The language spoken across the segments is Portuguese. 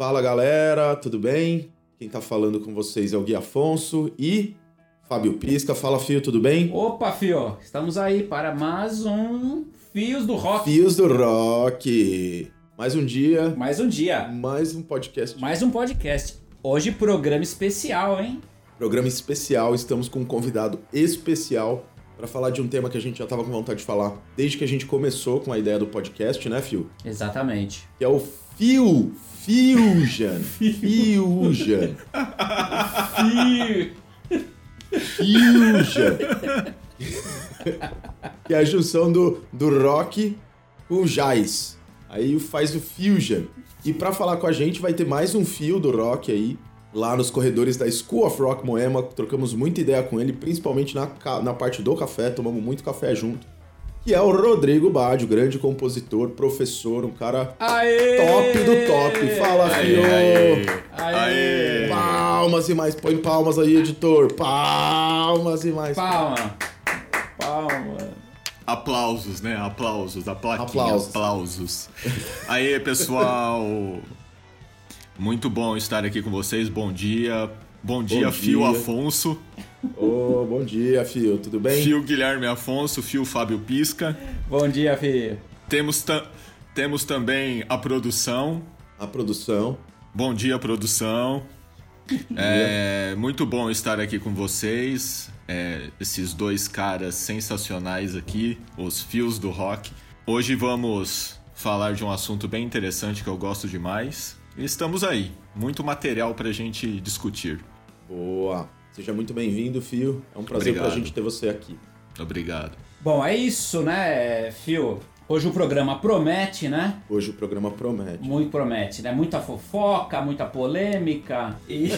Fala galera, tudo bem? Quem tá falando com vocês é o Gui Afonso e Fábio Pisca. Fala Fio, tudo bem? Opa, Fio, estamos aí para mais um Fios do Rock. Fios do Rock. Mais um dia, Mais um dia, mais um podcast, mais um podcast. Hoje programa especial, hein? programa especial. Estamos com um convidado especial para falar de um tema que a gente já tava com vontade de falar desde que a gente começou com a ideia do podcast, né, Fio? Exatamente. Que é o Fio Fusion. Fusion. Fusion. que é a junção do, do rock com o jazz. Aí faz o fusion. E pra falar com a gente vai ter mais um fio do rock aí, lá nos corredores da School of Rock Moema. Trocamos muita ideia com ele, principalmente na, na parte do café, tomamos muito café junto. Que é o Rodrigo Badio, grande compositor, professor, um cara Aê! top do top. Fala, fio! aê. Aê! Palmas e mais, põe palmas aí, editor. Palmas e mais. Palma. Palma. Aplausos, né? Aplausos, plaquinha, Aplausos. aplausos. Aí, pessoal. Muito bom estar aqui com vocês. Bom dia. Bom dia, Fio dia. Afonso, Ô, bom dia, Fio, tudo bem? Fio Guilherme Afonso, Fio Fábio Pisca. Bom dia, Fio. Temos, ta- temos também a produção. A produção. Bom dia, produção. É muito bom estar aqui com vocês. É, esses dois caras sensacionais aqui, os fios do rock. Hoje vamos falar de um assunto bem interessante que eu gosto demais. E estamos aí, muito material pra gente discutir. Boa. Seja muito bem-vindo, Fio. É um prazer Obrigado. pra gente ter você aqui. Obrigado. Bom, é isso, né, Fio? Hoje o programa promete, né? Hoje o programa promete. Muito promete, né? Muita fofoca, muita polêmica e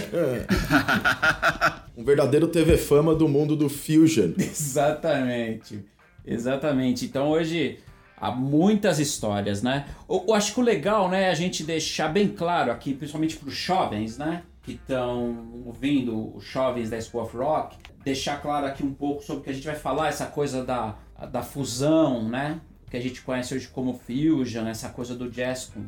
Um verdadeiro TV fama do mundo do Fusion. Exatamente. Exatamente. Então hoje há muitas histórias, né? Eu, eu acho que o legal, né, é a gente deixar bem claro aqui, principalmente para os jovens, né, que estão ouvindo os jovens da School of Rock, deixar claro aqui um pouco sobre o que a gente vai falar, essa coisa da, da fusão, né? Que a gente conhece hoje como fusion, essa coisa do jazz com,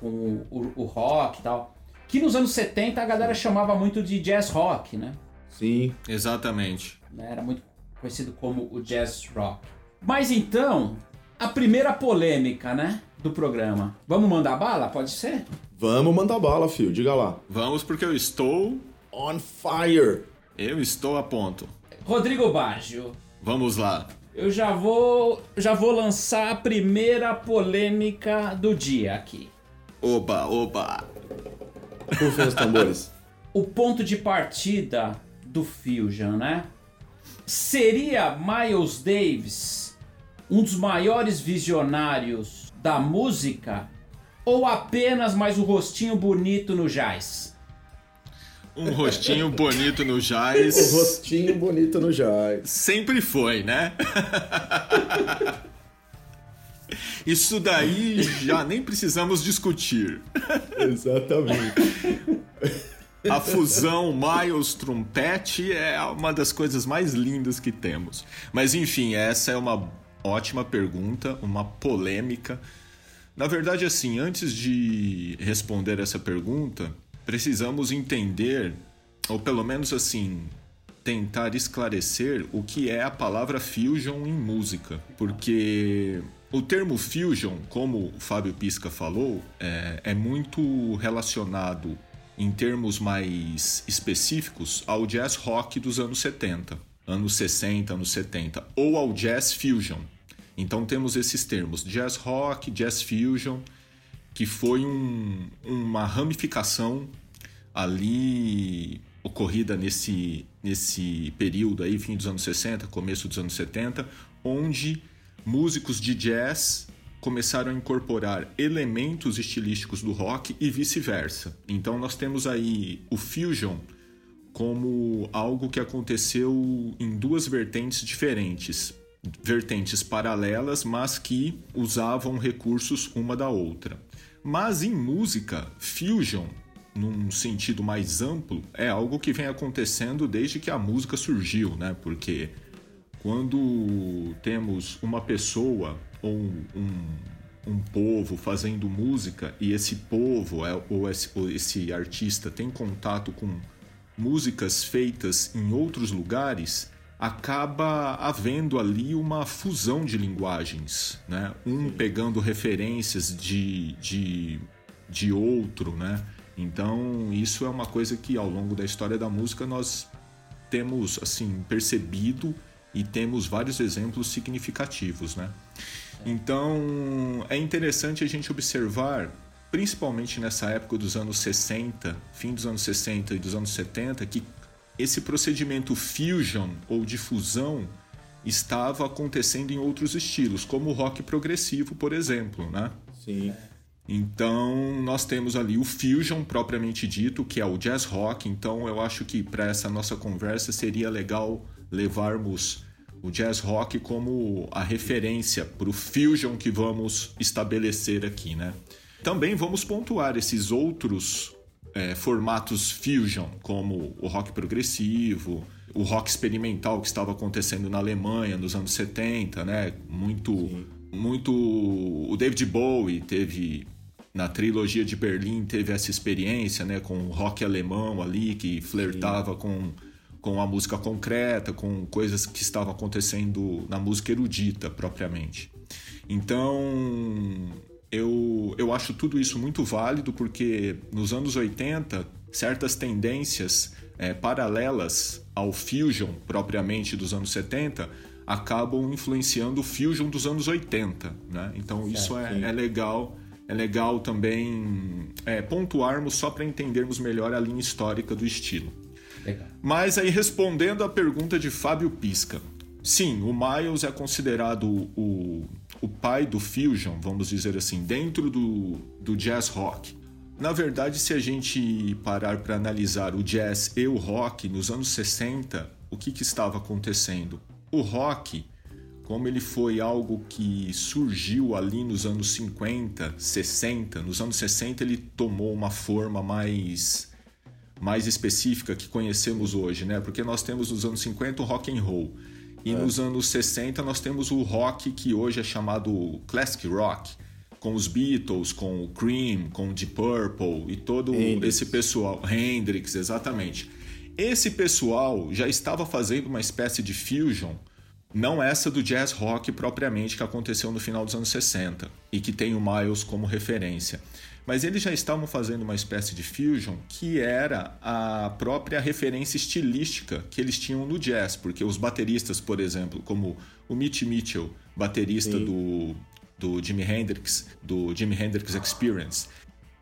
com o, o rock e tal. Que nos anos 70 a galera chamava muito de jazz rock, né? Sim. Exatamente. né? Era muito conhecido como o jazz rock. Mas então, a primeira polêmica, né, do programa. Vamos mandar bala? Pode ser? Vamos mandar bala, Fio. Diga lá. Vamos porque eu estou. On fire. Eu estou a ponto. Rodrigo Baggio, Vamos lá. eu já vou, já vou lançar a primeira polêmica do dia aqui. Oba, oba. Rufem os tambores. O ponto de partida do Fusion, né? Seria Miles Davis um dos maiores visionários da música ou apenas mais um rostinho bonito no jazz? Um rostinho bonito no O jazz. rostinho bonito no jazz. Sempre foi, né? Isso daí já nem precisamos discutir. Exatamente. A fusão Miles Trompete é uma das coisas mais lindas que temos. Mas enfim, essa é uma ótima pergunta, uma polêmica. Na verdade, assim, antes de responder essa pergunta, precisamos entender, ou pelo menos assim, tentar esclarecer o que é a palavra fusion em música. Porque o termo fusion, como o Fábio Pisca falou, é, é muito relacionado em termos mais específicos ao jazz rock dos anos 70, anos 60, anos 70, ou ao jazz fusion. Então temos esses termos, jazz rock, jazz fusion, que foi um- uma ramificação ali ocorrida nesse, nesse período aí, fim dos anos 60, começo dos anos 70, onde músicos de jazz começaram a incorporar elementos estilísticos do rock e vice-versa. Então nós temos aí o fusion como algo que aconteceu em duas vertentes diferentes, vertentes paralelas, mas que usavam recursos uma da outra. Mas em música, fusion, num sentido mais amplo, é algo que vem acontecendo desde que a música surgiu, né? Porque quando temos uma pessoa ou um, um povo fazendo música e esse povo é, ou, esse, ou esse artista tem contato com músicas feitas em outros lugares, acaba havendo ali uma fusão de linguagens, né? Um pegando referências de, de, de outro, né? Então, isso é uma coisa que ao longo da história da música nós temos assim percebido e temos vários exemplos significativos, né? Então, é interessante a gente observar, principalmente nessa época dos anos 60, fim dos anos 60 e dos anos 70, que esse procedimento fusion ou difusão estava acontecendo em outros estilos, como o rock progressivo, por exemplo, né? Sim. Então, nós temos ali o fusion propriamente dito, que é o jazz rock. Então, eu acho que para essa nossa conversa seria legal levarmos o jazz rock como a referência para o fusion que vamos estabelecer aqui, né? Também vamos pontuar esses outros é, formatos fusion, como o rock progressivo, o rock experimental que estava acontecendo na Alemanha nos anos 70, né? Muito, Sim. muito. O David Bowie teve na trilogia de Berlim teve essa experiência, né, com o rock alemão ali que flertava com com a música concreta, com coisas que estavam acontecendo na música erudita propriamente. Então, eu, eu acho tudo isso muito válido porque nos anos 80, certas tendências é, paralelas ao fusion propriamente dos anos 70 acabam influenciando o fusion dos anos 80. Né? Então, isso é, é legal é legal também é, pontuarmos só para entendermos melhor a linha histórica do estilo. Legal. Mas aí respondendo à pergunta de Fábio Pisca, sim, o Miles é considerado o, o pai do fusion, vamos dizer assim, dentro do, do jazz rock. Na verdade, se a gente parar para analisar o jazz e o rock nos anos 60, o que, que estava acontecendo? O rock como ele foi algo que surgiu ali nos anos 50, 60, nos anos 60 ele tomou uma forma mais mais específica que conhecemos hoje, né? Porque nós temos nos anos 50 o rock and roll e é. nos anos 60 nós temos o rock que hoje é chamado classic rock, com os Beatles, com o Cream, com o Deep Purple e todo Hendrix. esse pessoal, Hendrix, exatamente. Esse pessoal já estava fazendo uma espécie de fusion não essa do jazz rock propriamente que aconteceu no final dos anos 60 e que tem o Miles como referência. Mas eles já estavam fazendo uma espécie de fusion que era a própria referência estilística que eles tinham no jazz, porque os bateristas, por exemplo, como o Mitch Mitchell, baterista do, do Jimi Hendrix, do Jimi Hendrix Experience,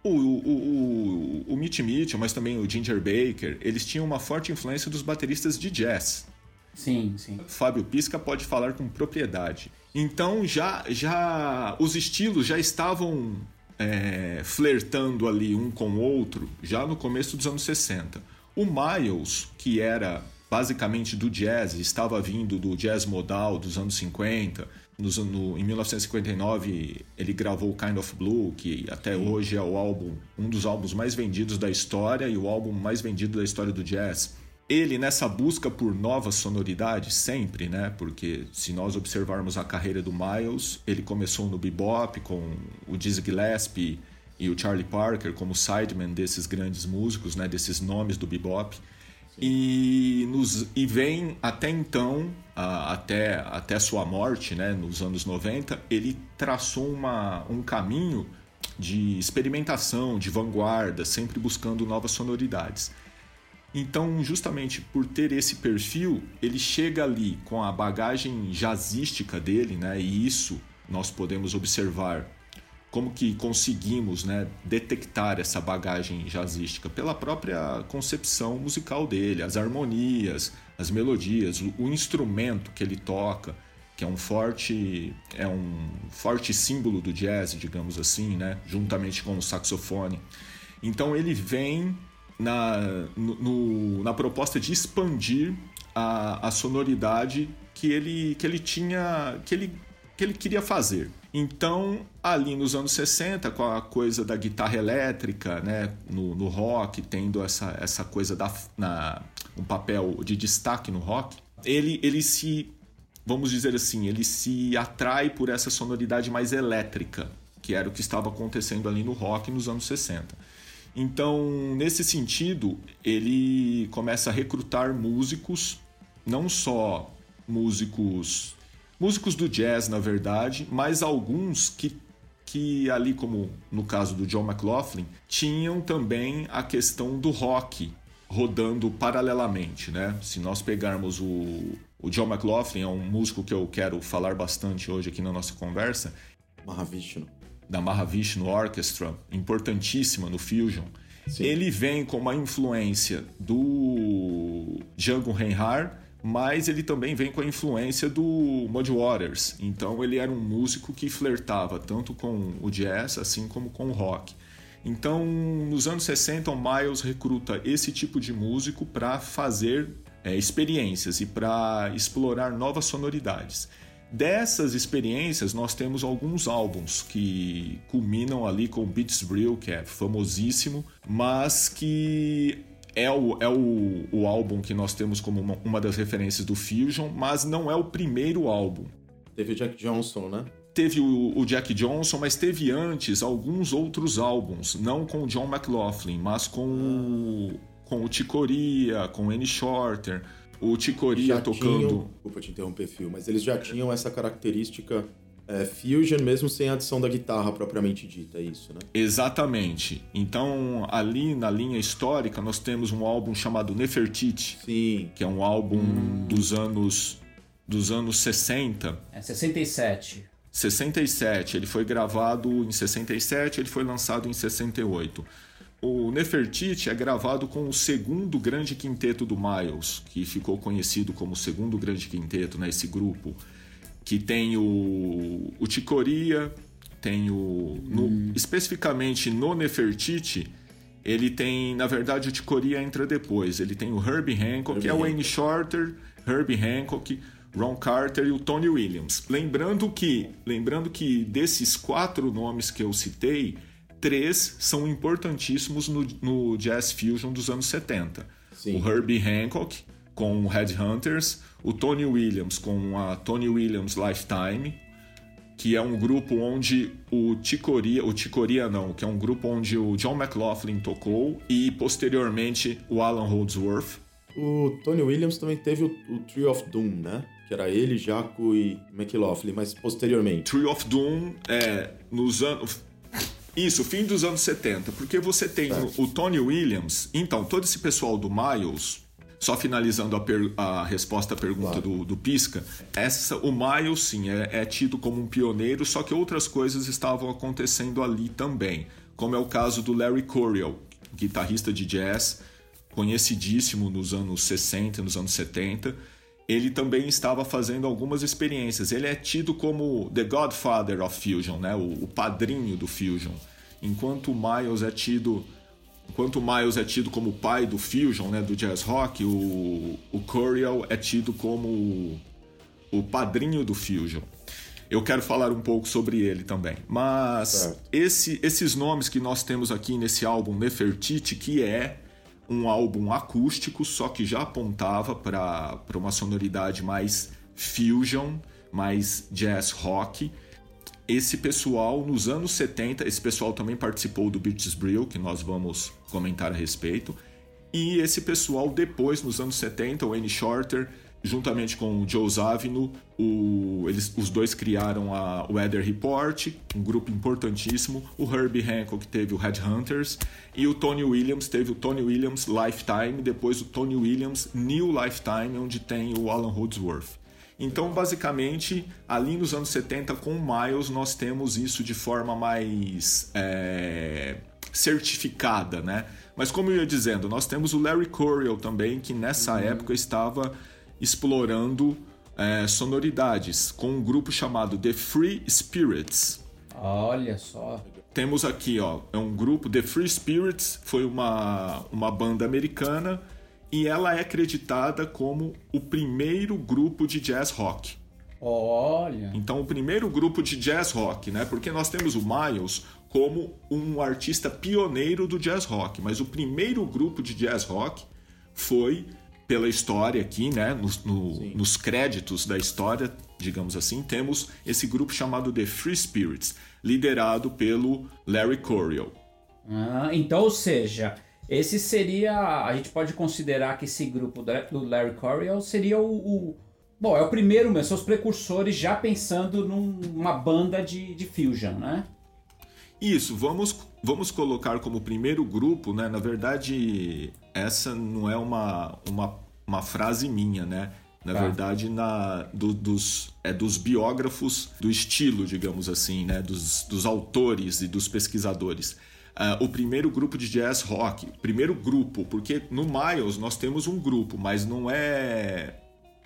o, o, o, o Mitch Mitchell, mas também o Ginger Baker, eles tinham uma forte influência dos bateristas de jazz. Sim, sim. Fábio Pisca pode falar com propriedade. Então já, já os estilos já estavam é, flertando ali um com o outro já no começo dos anos 60. O Miles, que era basicamente do jazz, estava vindo do jazz modal dos anos 50. Nos, no, em 1959 ele gravou Kind of Blue, que até Sim. hoje é o álbum, um dos álbuns mais vendidos da história e o álbum mais vendido da história do jazz ele nessa busca por novas sonoridades sempre, né? Porque se nós observarmos a carreira do Miles, ele começou no bebop com o Dizzy Gillespie e o Charlie Parker como sideman desses grandes músicos, né? Desses nomes do bebop. E, nos, e vem até então, a, até, até sua morte, né, nos anos 90, ele traçou uma, um caminho de experimentação, de vanguarda, sempre buscando novas sonoridades. Então, justamente por ter esse perfil, ele chega ali com a bagagem jazzística dele, né? E isso nós podemos observar como que conseguimos, né, detectar essa bagagem jazzística pela própria concepção musical dele, as harmonias, as melodias, o instrumento que ele toca, que é um forte é um forte símbolo do jazz, digamos assim, né, juntamente com o saxofone. Então ele vem na, no, na proposta de expandir a, a sonoridade que ele, que ele tinha, que ele, que ele queria fazer. Então, ali nos anos 60, com a coisa da guitarra elétrica, né, no, no rock, tendo essa, essa coisa da na, um papel de destaque no rock, ele, ele se, vamos dizer assim, ele se atrai por essa sonoridade mais elétrica, que era o que estava acontecendo ali no rock nos anos 60. Então, nesse sentido, ele começa a recrutar músicos, não só músicos músicos do jazz, na verdade, mas alguns que que ali como no caso do John McLaughlin, tinham também a questão do rock rodando paralelamente, né? Se nós pegarmos o, o John McLaughlin, é um músico que eu quero falar bastante hoje aqui na nossa conversa. Mahavishnu. Da Mahavishnu Orchestra, importantíssima no Fusion. Sim. Ele vem com uma influência do Django Reinhardt, mas ele também vem com a influência do Muddy Waters. Então ele era um músico que flertava tanto com o jazz assim como com o rock. Então, nos anos 60, o Miles recruta esse tipo de músico para fazer é, experiências e para explorar novas sonoridades. Dessas experiências, nós temos alguns álbuns que culminam ali com Beats Brill, que é famosíssimo, mas que é o, é o, o álbum que nós temos como uma, uma das referências do Fusion, mas não é o primeiro álbum. Teve o Jack Johnson, né? teve o, o, Jack Johnson, mas teve antes alguns outros álbuns, não com o John McLaughlin, mas com, o, com o Ticoria, com o Annie Shorter. O Ticoria tocando. Tinham, desculpa te interromper, Phil, mas eles já tinham essa característica é, fusion mesmo sem a adição da guitarra propriamente dita, é isso, né? Exatamente. Então, ali na linha histórica, nós temos um álbum chamado Nefertiti. Sim. Que é um álbum hum. dos anos dos anos 60. É 67. 67, ele foi gravado em 67, ele foi lançado em 68. O Nefertiti é gravado com o segundo grande quinteto do Miles, que ficou conhecido como o segundo grande quinteto, né, esse grupo, que tem o, o Ticoria, tem o... No, hum. Especificamente no Nefertiti, ele tem, na verdade, o Ticoria entra depois. Ele tem o Herbie Hancock, Herbie que é o Wayne Shorter, Herbie Hancock, Ron Carter e o Tony Williams. Lembrando que, lembrando que desses quatro nomes que eu citei, três são importantíssimos no, no jazz fusion dos anos 70. Sim. O Herbie Hancock com o Headhunters, o Tony Williams com a Tony Williams Lifetime, que é um grupo onde o Ticoria, o Ticoria não, que é um grupo onde o John McLaughlin tocou e posteriormente o Alan Holdsworth. O Tony Williams também teve o, o Tree of Doom, né? que era ele, Jaco e McLaughlin, mas posteriormente. Tree of Doom é nos anos. Isso, fim dos anos 70, porque você tem o, o, Tony Williams, então, todo esse pessoal do Miles, só finalizando a, per, a resposta à pergunta claro. do, do Pisca, essa, o Miles, sim, é, é tido como um pioneiro, só que outras coisas estavam acontecendo ali também, como é o caso do Larry Coryell, guitarrista de jazz, conhecidíssimo nos anos 60, nos anos 70, ele também estava fazendo algumas experiências. Ele é tido como The Godfather of Fusion, né? o, o padrinho do Fusion. Enquanto o Miles é tido enquanto Miles é tido como o pai do fusion, né, do jazz rock, o, o Curiel é tido como o, o padrinho do fusion. Eu quero falar um pouco sobre ele também. Mas esse, esses nomes que nós temos aqui nesse álbum Nefertiti, que é um álbum acústico, só que já apontava para uma sonoridade mais fusion, mais jazz rock. Esse pessoal, nos anos 70, esse pessoal também participou do Beaches Brill, que nós vamos comentar a respeito. E esse pessoal, depois, nos anos 70, o Annie Shorter juntamente com o Joe Zavino, o, eles, os dois criaram a Weather Report, um grupo importantíssimo. O Herbie Hancock teve o Headhunters e o Tony Williams teve o Tony Williams Lifetime, depois o Tony Williams New Lifetime, onde tem o Alan Holdsworth. Então, basicamente, ali nos anos 70, com o Miles, nós temos isso de forma mais é, certificada, né? Mas como eu ia dizendo, nós temos o Larry Coryell também, que nessa uhum. época estava explorando é, sonoridades com um grupo chamado The Free Spirits. Olha só. Temos aqui, ó, é um grupo The Free Spirits, foi uma, uma banda americana e ela é acreditada como o primeiro grupo de jazz rock. Olha. Então, o primeiro grupo de jazz rock, né? Porque nós temos o Miles como um artista pioneiro do jazz rock, mas o primeiro grupo de jazz rock foi pela história aqui, né? No, no, nos créditos da história, digamos assim, temos esse grupo chamado The Free Spirits, liderado pelo Larry Coryell. Ah, então, ou seja, esse seria. A gente pode considerar que esse grupo do Larry Coryell seria o, o. bom, é o primeiro mesmo, são os precursores já pensando numa banda de, de fusion, né? Isso, vamos, vamos colocar como primeiro grupo, né? Na verdade, essa não é uma, uma, uma frase minha, né? Na tá. verdade, na, do, dos, é dos biógrafos do estilo, digamos assim, né? Dos, dos autores e dos pesquisadores. Uh, o primeiro grupo de jazz rock. Primeiro grupo, porque no Miles nós temos um grupo, mas não é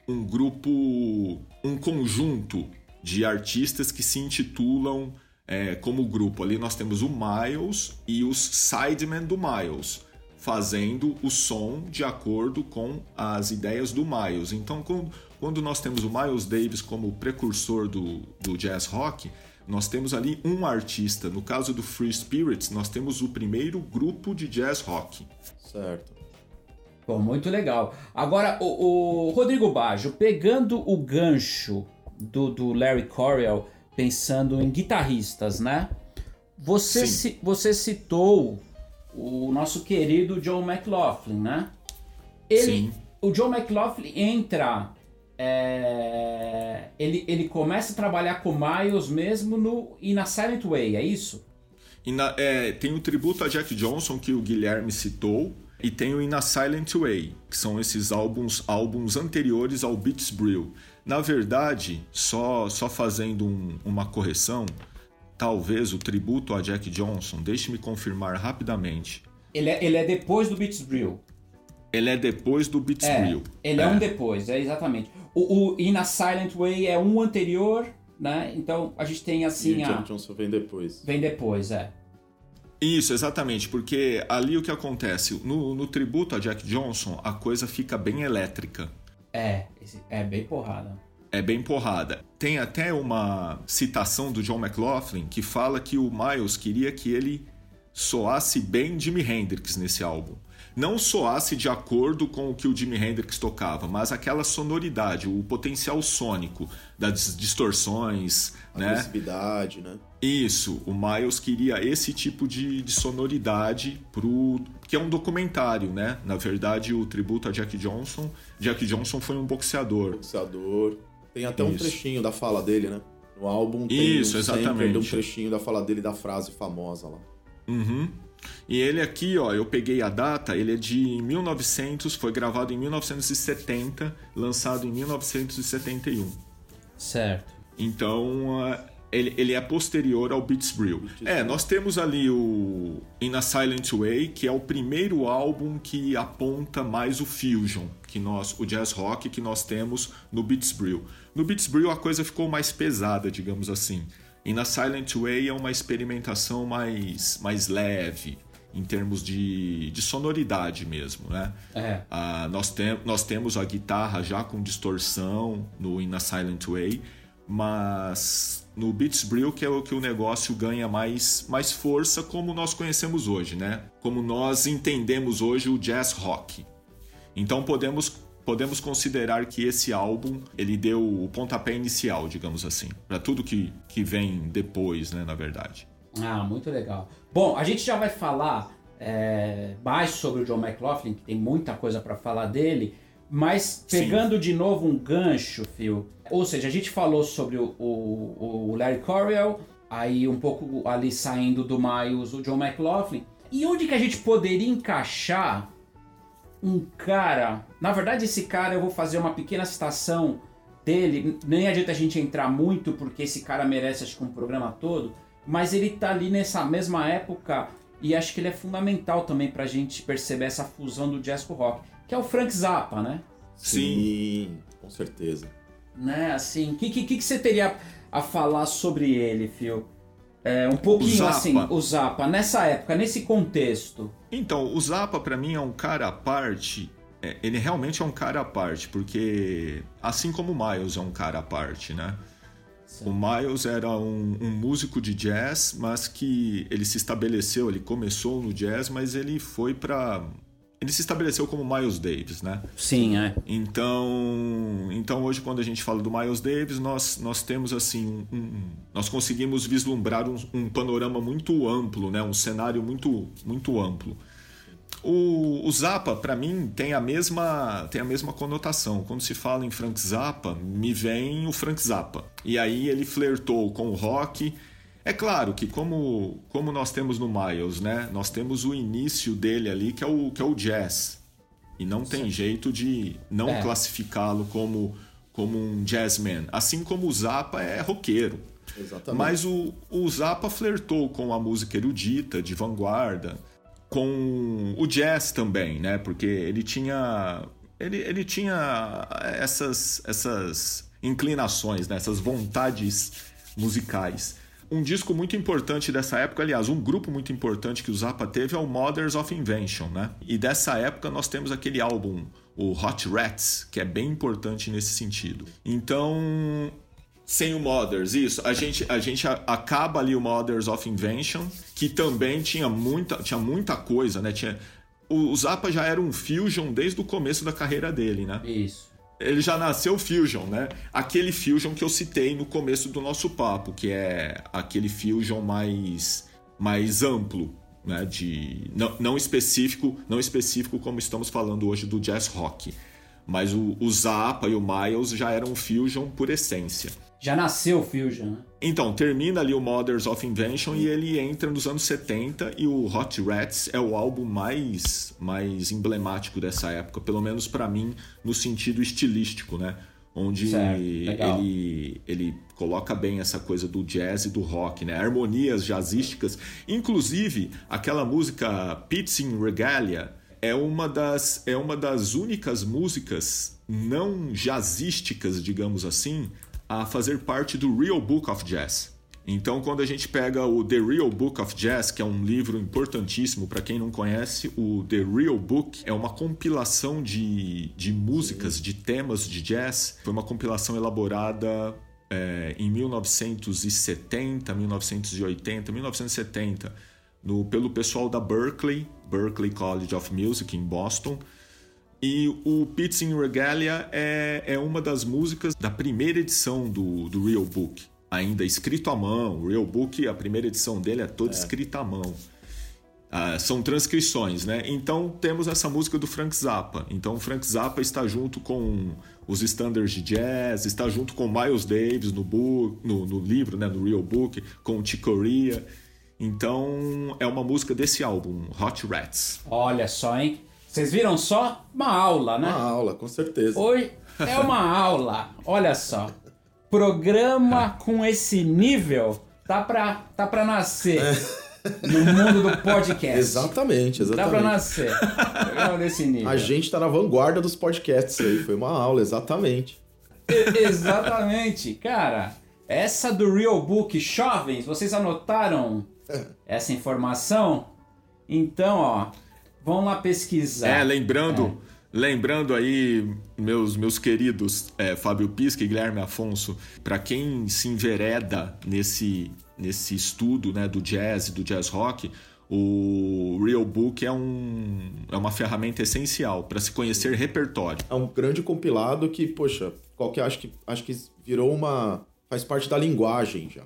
um grupo, um conjunto de artistas que se intitulam é, como grupo. Ali nós temos o Miles e os Sidemen do Miles, fazendo o som de acordo com as ideias do Miles. Então, quando, quando nós temos o Miles Davis como precursor do, do jazz rock, nós temos ali um artista. No caso do Free Spirits, nós temos o primeiro grupo de jazz rock. Certo. Bom, muito legal. Agora, o, o Rodrigo Baggio, pegando o gancho do, do Larry Coryell, pensando em guitarristas, né? Você, ci, você citou o nosso querido John McLaughlin, né? Ele, Sim. O John McLaughlin entra. É, ele, ele começa a trabalhar com Miles mesmo no e na Silent Way, é isso? Na, é, tem o tributo a Jack Johnson que o Guilherme citou. E tem o In a Silent Way, que são esses álbuns, álbuns anteriores ao Beats Brill. Na verdade, só, só fazendo um, uma correção, talvez o tributo a Jack Johnson, deixe-me confirmar rapidamente. Ele é, ele é depois do Beats Brill. Ele é depois do Beats é, Brill. Ele é. é. um depois, é exatamente. O, o In a Silent Way é um anterior, né? Então a gente tem assim. E o Jack Johnson vem depois. Vem depois, é. Isso, exatamente, porque ali o que acontece? No, no tributo a Jack Johnson, a coisa fica bem elétrica. É, é bem porrada. É bem porrada. Tem até uma citação do John McLaughlin que fala que o Miles queria que ele soasse bem Jimi Hendrix nesse álbum não soasse de acordo com o que o Jimi Hendrix tocava, mas aquela sonoridade, o potencial sônico das distorções, né? Agressividade, né? Isso, o Miles queria esse tipo de, de sonoridade pro que é um documentário, né? Na verdade, o tributo a Jack Johnson, Jack Johnson foi um boxeador. Boxeador. Tem até Isso. um trechinho da fala dele, né? No álbum tem Isso, um exatamente. um trechinho da fala dele da frase famosa lá. Uhum. E ele aqui, ó, eu peguei a data, ele é de 1900, foi gravado em 1970, lançado em 1971. Certo. Então, ele, ele é posterior ao Beats Brill. É, nós temos ali o In a Silent Way, que é o primeiro álbum que aponta mais o fusion, que nós, o jazz rock que nós temos no Beats Brill. No Beats Brill a coisa ficou mais pesada, digamos assim. E na Silent Way é uma experimentação mais, mais leve, em termos de, de sonoridade mesmo, né? É. Ah, nós, tem, nós temos a guitarra já com distorção no In a Silent Way, mas no Beats Brill que é o que o negócio ganha mais, mais força como nós conhecemos hoje, né? Como nós entendemos hoje o jazz rock. Então podemos podemos considerar que esse álbum ele deu o pontapé inicial, digamos assim, para tudo que, que vem depois, né, na verdade. Ah, muito legal. Bom, a gente já vai falar é, mais sobre o John McLaughlin, que tem muita coisa para falar dele, mas pegando Sim. de novo um gancho, Phil, ou seja, a gente falou sobre o, o, o Larry Coryell, aí um pouco ali saindo do Miles, o John McLaughlin, e onde que a gente poderia encaixar um cara. Na verdade, esse cara eu vou fazer uma pequena citação dele. Nem adianta a gente entrar muito, porque esse cara merece, acho que, um programa todo. Mas ele tá ali nessa mesma época e acho que ele é fundamental também pra gente perceber essa fusão do jazz com o rock, que é o Frank Zappa, né? Sim, com certeza. Né, assim, o que, que, que você teria a falar sobre ele, Phil? É, um pouquinho o assim, o Zappa, nessa época, nesse contexto. Então, o Zappa para mim é um cara à parte. É, ele realmente é um cara à parte, porque assim como o Miles é um cara à parte, né? O Miles era um, um, músico de jazz, mas que ele se estabeleceu, ele começou no jazz, mas ele foi para ele se estabeleceu como Miles Davis, né? Sim, é. Então, então hoje quando a gente fala do Miles Davis, nós, nós temos assim, um, um, nós conseguimos vislumbrar um, um, panorama muito amplo, né? Um cenário muito muito amplo. O, o Zappa, para mim, tem a mesma tem a mesma conotação. Quando se fala em Frank Zappa, me vem o Frank Zappa. E aí ele flertou com o rock é claro que como, como nós temos no Miles, né? Nós temos o início dele ali, que é o, que é o jazz. E não tem Sim. jeito de não é. classificá-lo como, como um jazzman. Assim como o Zappa é roqueiro. Exatamente. Mas o, o Zappa flertou com a música erudita, de vanguarda, com o jazz também, né? Porque ele tinha ele, ele tinha essas essas inclinações, né? essas vontades musicais. Um disco muito importante dessa época, aliás, um grupo muito importante que o Zappa teve é o Mothers of Invention, né? E dessa época nós temos aquele álbum, o Hot Rats, que é bem importante nesse sentido. Então, sem o Mothers, isso. A gente, a gente acaba ali o Mothers of Invention, que também tinha muita, tinha muita coisa, né? Tinha, o, Zappa já era um fusion desde o começo da carreira dele, né? Isso ele já nasceu Fusion, né? Aquele Fusion que eu citei no começo do nosso papo, que é aquele Fusion mais, mais amplo, né? De, não, não específico, não específico como estamos falando hoje do jazz rock. Mas o, o Zappa e o Miles já eram Fusion por essência. Já nasceu o Fusion, né? Então, termina ali o Mothers of Invention e ele entra nos anos 70 e o Hot Rats é o álbum mais, mais emblemático dessa época, pelo menos para mim, no sentido estilístico, né? Onde ele, ele coloca bem essa coisa do jazz e do rock, né? Harmonias jazzísticas. Inclusive, aquela música Pits in Regalia é uma das, é uma das únicas músicas não jazzísticas, digamos assim, a fazer parte do Real Book of Jazz. Então, quando a gente pega o The Real Book of Jazz, que é um livro importantíssimo para quem não conhece, o The Real Book é uma compilação de, de músicas, de temas de jazz. Foi uma compilação elaborada é, em 1970, 1980, 1970, no, pelo pessoal da Berkeley, Berkeley College of Music, em Boston. E o Pits in Regalia é, é uma das músicas da primeira edição do, do Real Book, ainda escrito à mão. O Real Book, a primeira edição dele é toda é. escrita à mão. Ah, são transcrições, né? Então temos essa música do Frank Zappa. Então o Frank Zappa está junto com os standards de jazz, está junto com Miles Davis no, book, no, no livro, né? no Real Book, com o Chicoria. Então é uma música desse álbum, Hot Rats. Olha só, hein? Vocês viram só? Uma aula, né? Uma aula, com certeza. Hoje é uma aula. Olha só. Programa com esse nível tá pra, tá pra nascer. No mundo do podcast. Exatamente, exatamente. Tá pra nascer. Programa desse nível. A gente tá na vanguarda dos podcasts aí. Foi uma aula, exatamente. E, exatamente. Cara, essa do Real Book, jovens, vocês anotaram essa informação? Então, ó. Vão lá pesquisar. É, lembrando, é. lembrando aí, meus, meus queridos é, Fábio Pisca e Guilherme Afonso, para quem se envereda nesse, nesse estudo né, do jazz e do jazz rock, o Real Book é, um, é uma ferramenta essencial para se conhecer repertório. É um grande compilado que, poxa, qualquer acho que acho que virou uma faz parte da linguagem já.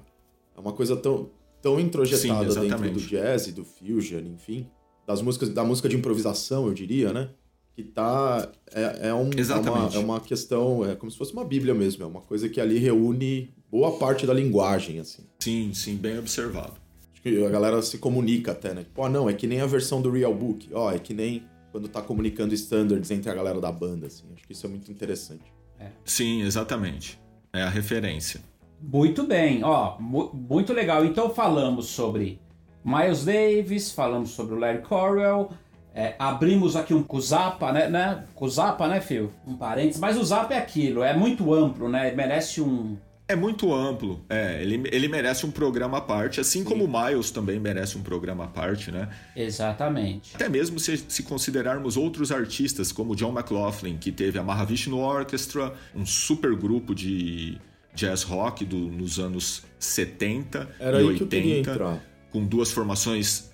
É uma coisa tão tão introjetada Sim, dentro do jazz e do fusion, enfim, das músicas, da música de improvisação, eu diria, né? Que tá. É, é, um, é, uma, é uma questão, é como se fosse uma Bíblia mesmo, é uma coisa que ali reúne boa parte da linguagem, assim. Sim, sim, bem observado. Acho que a galera se comunica até, né? Tipo, ah, não, é que nem a versão do Real Book, ó, oh, é que nem quando tá comunicando standards entre a galera da banda, assim. Acho que isso é muito interessante. É. Sim, exatamente. É a referência. Muito bem, ó, muito legal. Então falamos sobre Miles Davis, falamos sobre o Larry Corwell, é, abrimos aqui um Kuzapa, né, né? Kuzapa, né, Phil? Um parênteses. Mas o Zap é aquilo, é muito amplo, né? Merece um. É muito amplo, é. Ele, ele merece um programa à parte, assim Sim. como o Miles também merece um programa à parte, né? Exatamente. Até mesmo se, se considerarmos outros artistas, como John McLaughlin, que teve a Mahavishnu Orchestra, um super grupo de jazz rock do, nos anos 70 Era e aí 80. Que eu queria entrar com duas formações.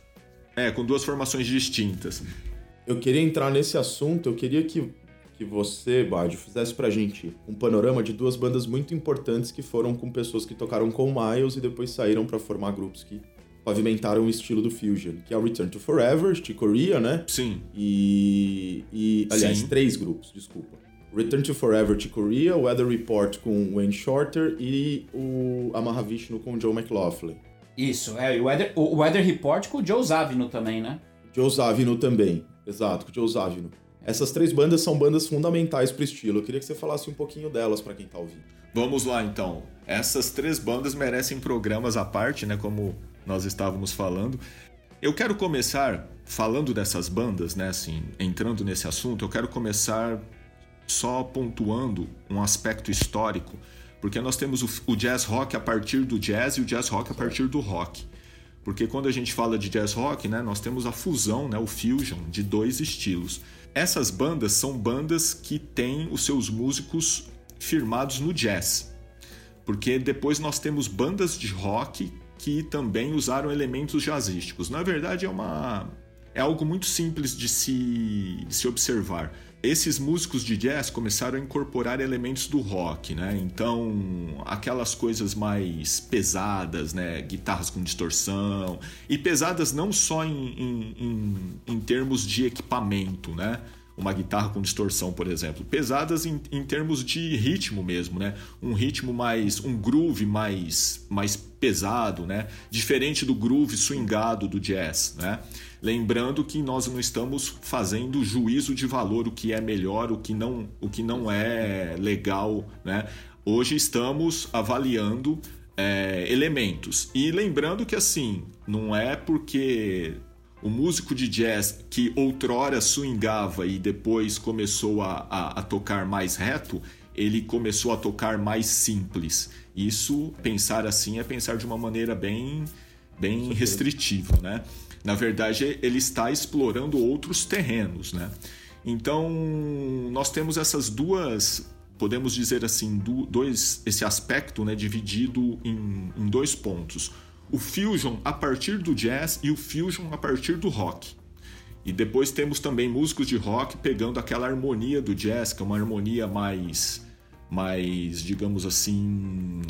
É, com duas formações distintas. eu queria entrar nesse assunto, eu queria que, que você, Bad, fizesse pra gente um panorama de duas bandas muito importantes que foram com pessoas que tocaram com o Miles e depois saíram para formar grupos que pavimentaram o estilo do Fusion, que é o Return to Forever, de Korea, né? Sim. E. e aliás, Sim. três grupos, desculpa. Return to Forever de Korea, Weather Report com Wayne Shorter e o Amahavishnu com Joe McLaughlin. Isso, é, e o Weather, o Weather Report com o Joe Zavino também, né? Joe Zavino também, exato, com Joe Zavino. Essas três bandas são bandas fundamentais pro estilo. Eu queria que você falasse um pouquinho delas pra quem tá ouvindo. Vamos lá então. Essas três bandas merecem programas à parte, né? Como nós estávamos falando. Eu quero começar falando dessas bandas, né? Assim, entrando nesse assunto, eu quero começar só pontuando um aspecto histórico, porque nós temos o, o jazz rock a partir do jazz e o jazz rock a partir do rock. Porque quando a gente fala de jazz rock, né, nós temos a fusão, né, o fusion de dois estilos. Essas bandas são bandas que têm os seus músicos firmados no jazz. Porque depois nós temos bandas de rock que também usaram elementos jazzísticos. Na verdade, é uma é algo muito simples de se, de se observar. Esses músicos de jazz começaram a incorporar elementos do rock, né? Então, aquelas coisas mais pesadas, né? Guitarras com distorção. E pesadas não só em, em, em, em termos de equipamento, né? uma guitarra com distorção, por exemplo, pesadas em, em, termos de ritmo mesmo, né? Um ritmo mais, um groove mais, mais pesado, né? Diferente do groove swingado do jazz, né? Lembrando que nós não estamos fazendo juízo de valor, o que é melhor, o que não, o que não é legal, né? Hoje estamos avaliando é, elementos e lembrando que assim não é porque o músico de jazz que outrora swingava e depois começou a, a, a, tocar mais reto, ele começou a tocar mais simples. Isso, pensar assim, é pensar de uma maneira bem, bem restritiva, né? Na verdade, ele está explorando outros terrenos, né? Então, nós temos essas duas, podemos dizer assim, dois, esse aspecto né, dividido em, em dois pontos o fusion a partir do jazz e o fusion a partir do rock. E depois temos também músicos de rock pegando aquela harmonia do jazz, que é uma harmonia mais, mais digamos assim,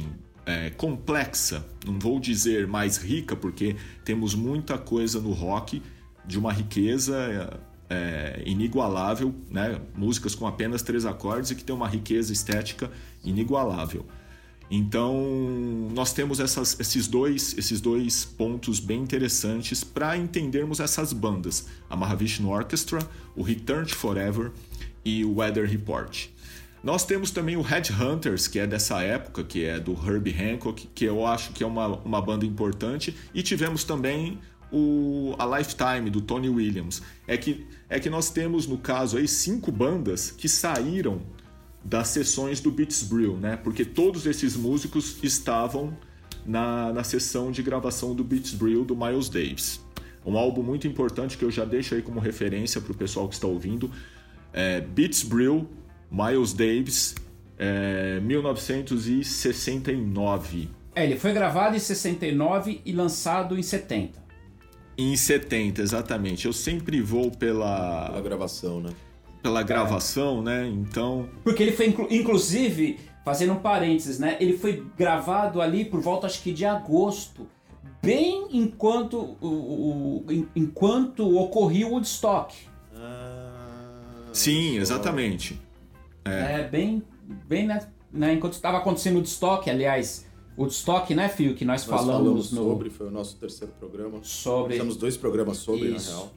é, complexa. Não vou dizer mais rica, porque temos muita coisa no rock de uma riqueza é, inigualável, né? músicas com apenas três acordes e que tem uma riqueza estética inigualável. Então, nós temos essas, esses, dois, esses dois pontos bem interessantes para entendermos essas bandas: a Mahavishnu Orchestra, o Return to Forever e o Weather Report. Nós temos também o Headhunters, que é dessa época, que é do Herbie Hancock, que eu acho que é uma, uma banda importante, e tivemos também o, a Lifetime do Tony Williams. É que, é que nós temos, no caso, aí, cinco bandas que saíram das sessões do Beats Brew, né? Porque todos esses músicos estavam na, na sessão de gravação do Beats Brew do Miles Davis. Um álbum muito importante que eu já deixo aí como referência para o pessoal que está ouvindo. É Beats Brew, Miles Davis, é, 1969. É, ele foi gravado em 69 e lançado em 70. Em 70, exatamente. Eu sempre vou pela. Pela gravação, né? pela gravação, é. né? Então. Porque ele foi, inclu inclusive, fazendo um parênteses, né? Ele foi gravado ali por volta, acho que de agosto, bem enquanto, o, o, enquanto ocorria o Woodstock. Ah, Sim, exatamente. É, é bem, bem, né? né? Enquanto estava acontecendo o Woodstock, aliás. Woodstock, né, Fio? Que nós, nós falamos, falamos no... sobre, foi o nosso terceiro programa. Sobre. Fizemos dois programas sobre, Isso. na real.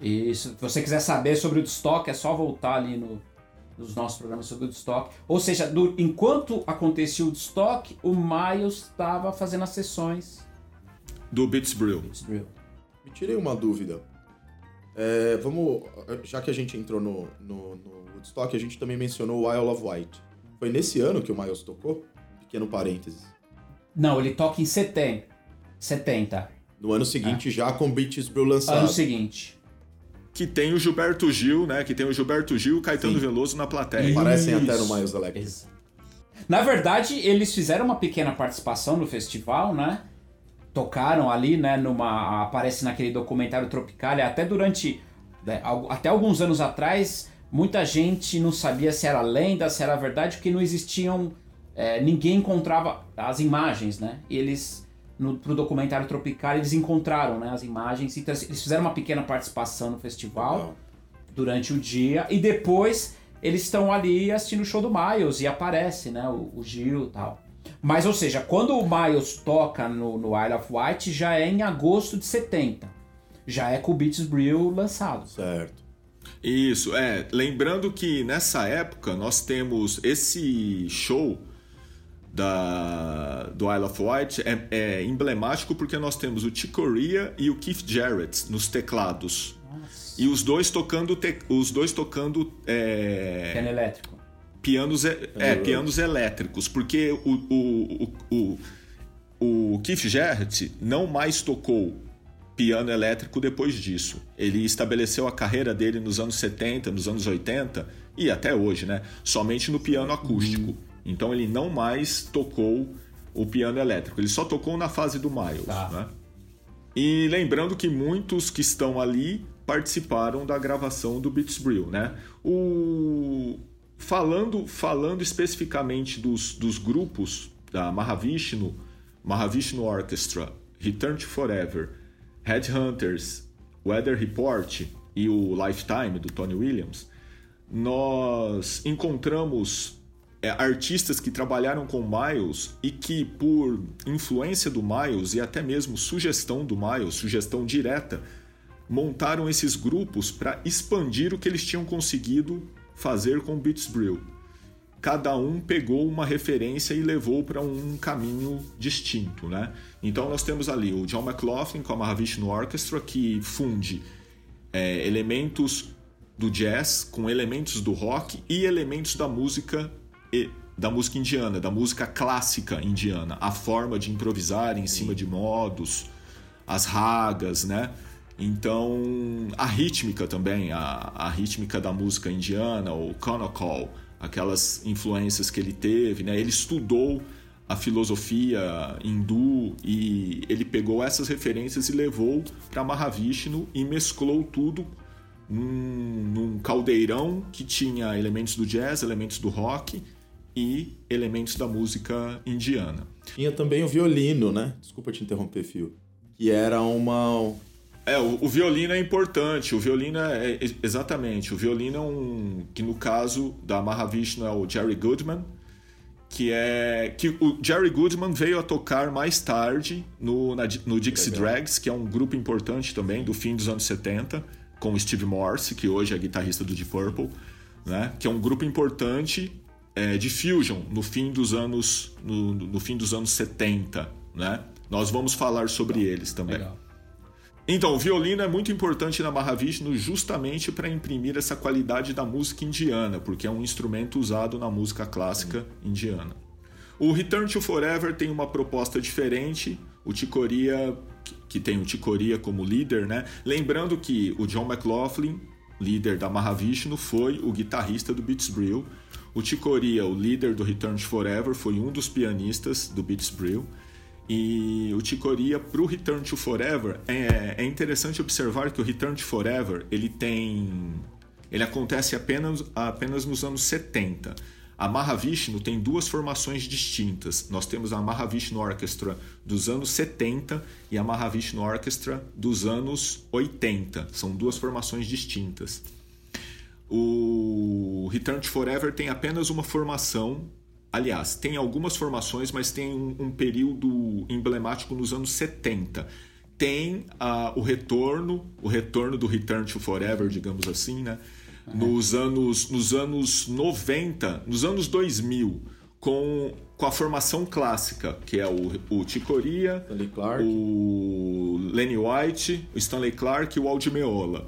E se você quiser saber sobre o Woodstock, é só voltar ali no, nos nossos programas sobre o Woodstock. Ou seja, do, enquanto acontecia o Woodstock, o Miles estava fazendo as sessões do Beats Brew. Beats Brew. Me tirei uma dúvida. É, vamos, já que a gente entrou no, no, no, Woodstock, a gente também mencionou o Isle of Wight. Foi nesse ano que o Miles tocou? Pequeno parênteses. Não, ele toca em 70. 70. No ano seguinte, já com Beats Brew lançado. Ano seguinte. Que tem o Gilberto Gil, né? Que tem o Gilberto Gil e o Caetano Sim. Veloso na plateia. Parecem Isso. até no Miles Electric. Na verdade, eles fizeram uma pequena participação no festival, né? Tocaram ali, né? Numa. Aparece naquele documentário Tropicalia, até durante Né? Até alguns anos atrás, muita gente não sabia se era lenda, se era verdade, porque não existiam. É, ninguém encontrava as imagens, né? Eles, no, pro documentário Tropical, eles encontraram né, as imagens. Então, eles fizeram uma pequena participação no festival Legal. durante o dia e depois eles estão ali assistindo o show do Miles e aparece, né? O, o Gil e tal. Mas, ou seja, quando o Miles toca no, no Isle of Wight, já é em agosto de 70. Já é com o Beats Brew lançado. Certo. Isso, é. Lembrando que nessa época nós temos esse show da, do Isle of Wight é, é emblemático porque nós temos o Chick Corea e o Keith Jarrett nos teclados. Nossa. E os dois tocando, te, os dois tocando é, piano elétrico. Pianos, é, é, pianos elétricos, porque o, o, o, o, o Keith Jarrett não mais tocou piano elétrico depois disso. Ele estabeleceu a carreira dele nos anos 70, nos anos 80 e até hoje, né? Somente no piano acústico. Uhum. Então ele não mais tocou o piano elétrico. Ele só tocou na fase do Miles, tá. né? E lembrando que muitos que estão ali participaram da gravação do Beats Brill, né? O... Falando, falando especificamente dos, dos grupos da Mahavishnu, Mahavishnu Orchestra, Return to Forever, Headhunters, Weather Report e o Lifetime do Tony Williams, nós encontramos é, artistas que trabalharam com Miles e que, por influência do Miles e até mesmo sugestão do Miles, sugestão direta, montaram esses grupos para expandir o que eles tinham conseguido fazer com Beats Brill. Cada um pegou uma referência e levou para um caminho distinto, né? Então nós temos ali o John McLaughlin com a Mahavishnu Orchestra que funde é, elementos do jazz com elementos do rock e elementos da música da música indiana, da música clássica indiana, a forma de improvisar em cima de modos, as ragas, né? Então, a rítmica também, a, a rítmica da música indiana, o Konakol, aquelas influências que ele teve, né? Ele estudou a filosofia hindu e ele pegou essas referências e levou para Mahavishnu e mesclou tudo num, num caldeirão que tinha elementos do jazz, elementos do rock e elementos da música indiana. Tinha também o violino, né? Desculpa te interromper, Fio. Que era uma. É, o, o violino é importante. O violino é, é, Exatamente. O violino é um. Que no caso da Mahavishnu é o Jerry Goodman. Que é. Que o Jerry Goodman veio a tocar mais tarde no, na, no Dixie Legal. Drags, que é um grupo importante também do fim dos anos 70, com o Steve Morse, que hoje é guitarrista do Deep Purple. Né? Que é um grupo importante é, de fusion no fim dos anos no, no, fim dos anos 70, né? Nós vamos falar sobre Legal. eles também. Legal. Então, o violino é muito importante na Mahavishnu justamente para imprimir essa qualidade da música indiana, porque é um instrumento usado na música clássica indiana. O Return to Forever tem uma proposta diferente. O Tikoria, que tem o Tikoria como líder, né? Lembrando que o John McLaughlin, líder da Mahavishnu, foi o guitarrista do Beats Brill o Ticoria, o líder do Return to Forever, foi um dos pianistas do Beats Brill. E o Ticoria para o Return to Forever é, é interessante observar que o Return to Forever ele tem ele acontece apenas, apenas nos anos 70. A Mahavishnu tem duas formações distintas. Nós temos a Mahavishnu Orchestra dos anos 70 e a Mahavishnu Orchestra dos anos 80. São duas formações distintas. O Return to Forever tem apenas uma formação. Aliás, tem algumas formações, mas tem um, um período emblemático nos anos 70. Tem uh, o retorno, o retorno do Return to Forever, digamos assim, né? Nos anos, nos anos 90, nos anos 2000, com, com a formação clássica, que é o, o Ticoria, o Lenny White, o Stanley Clark e o Aldi Meola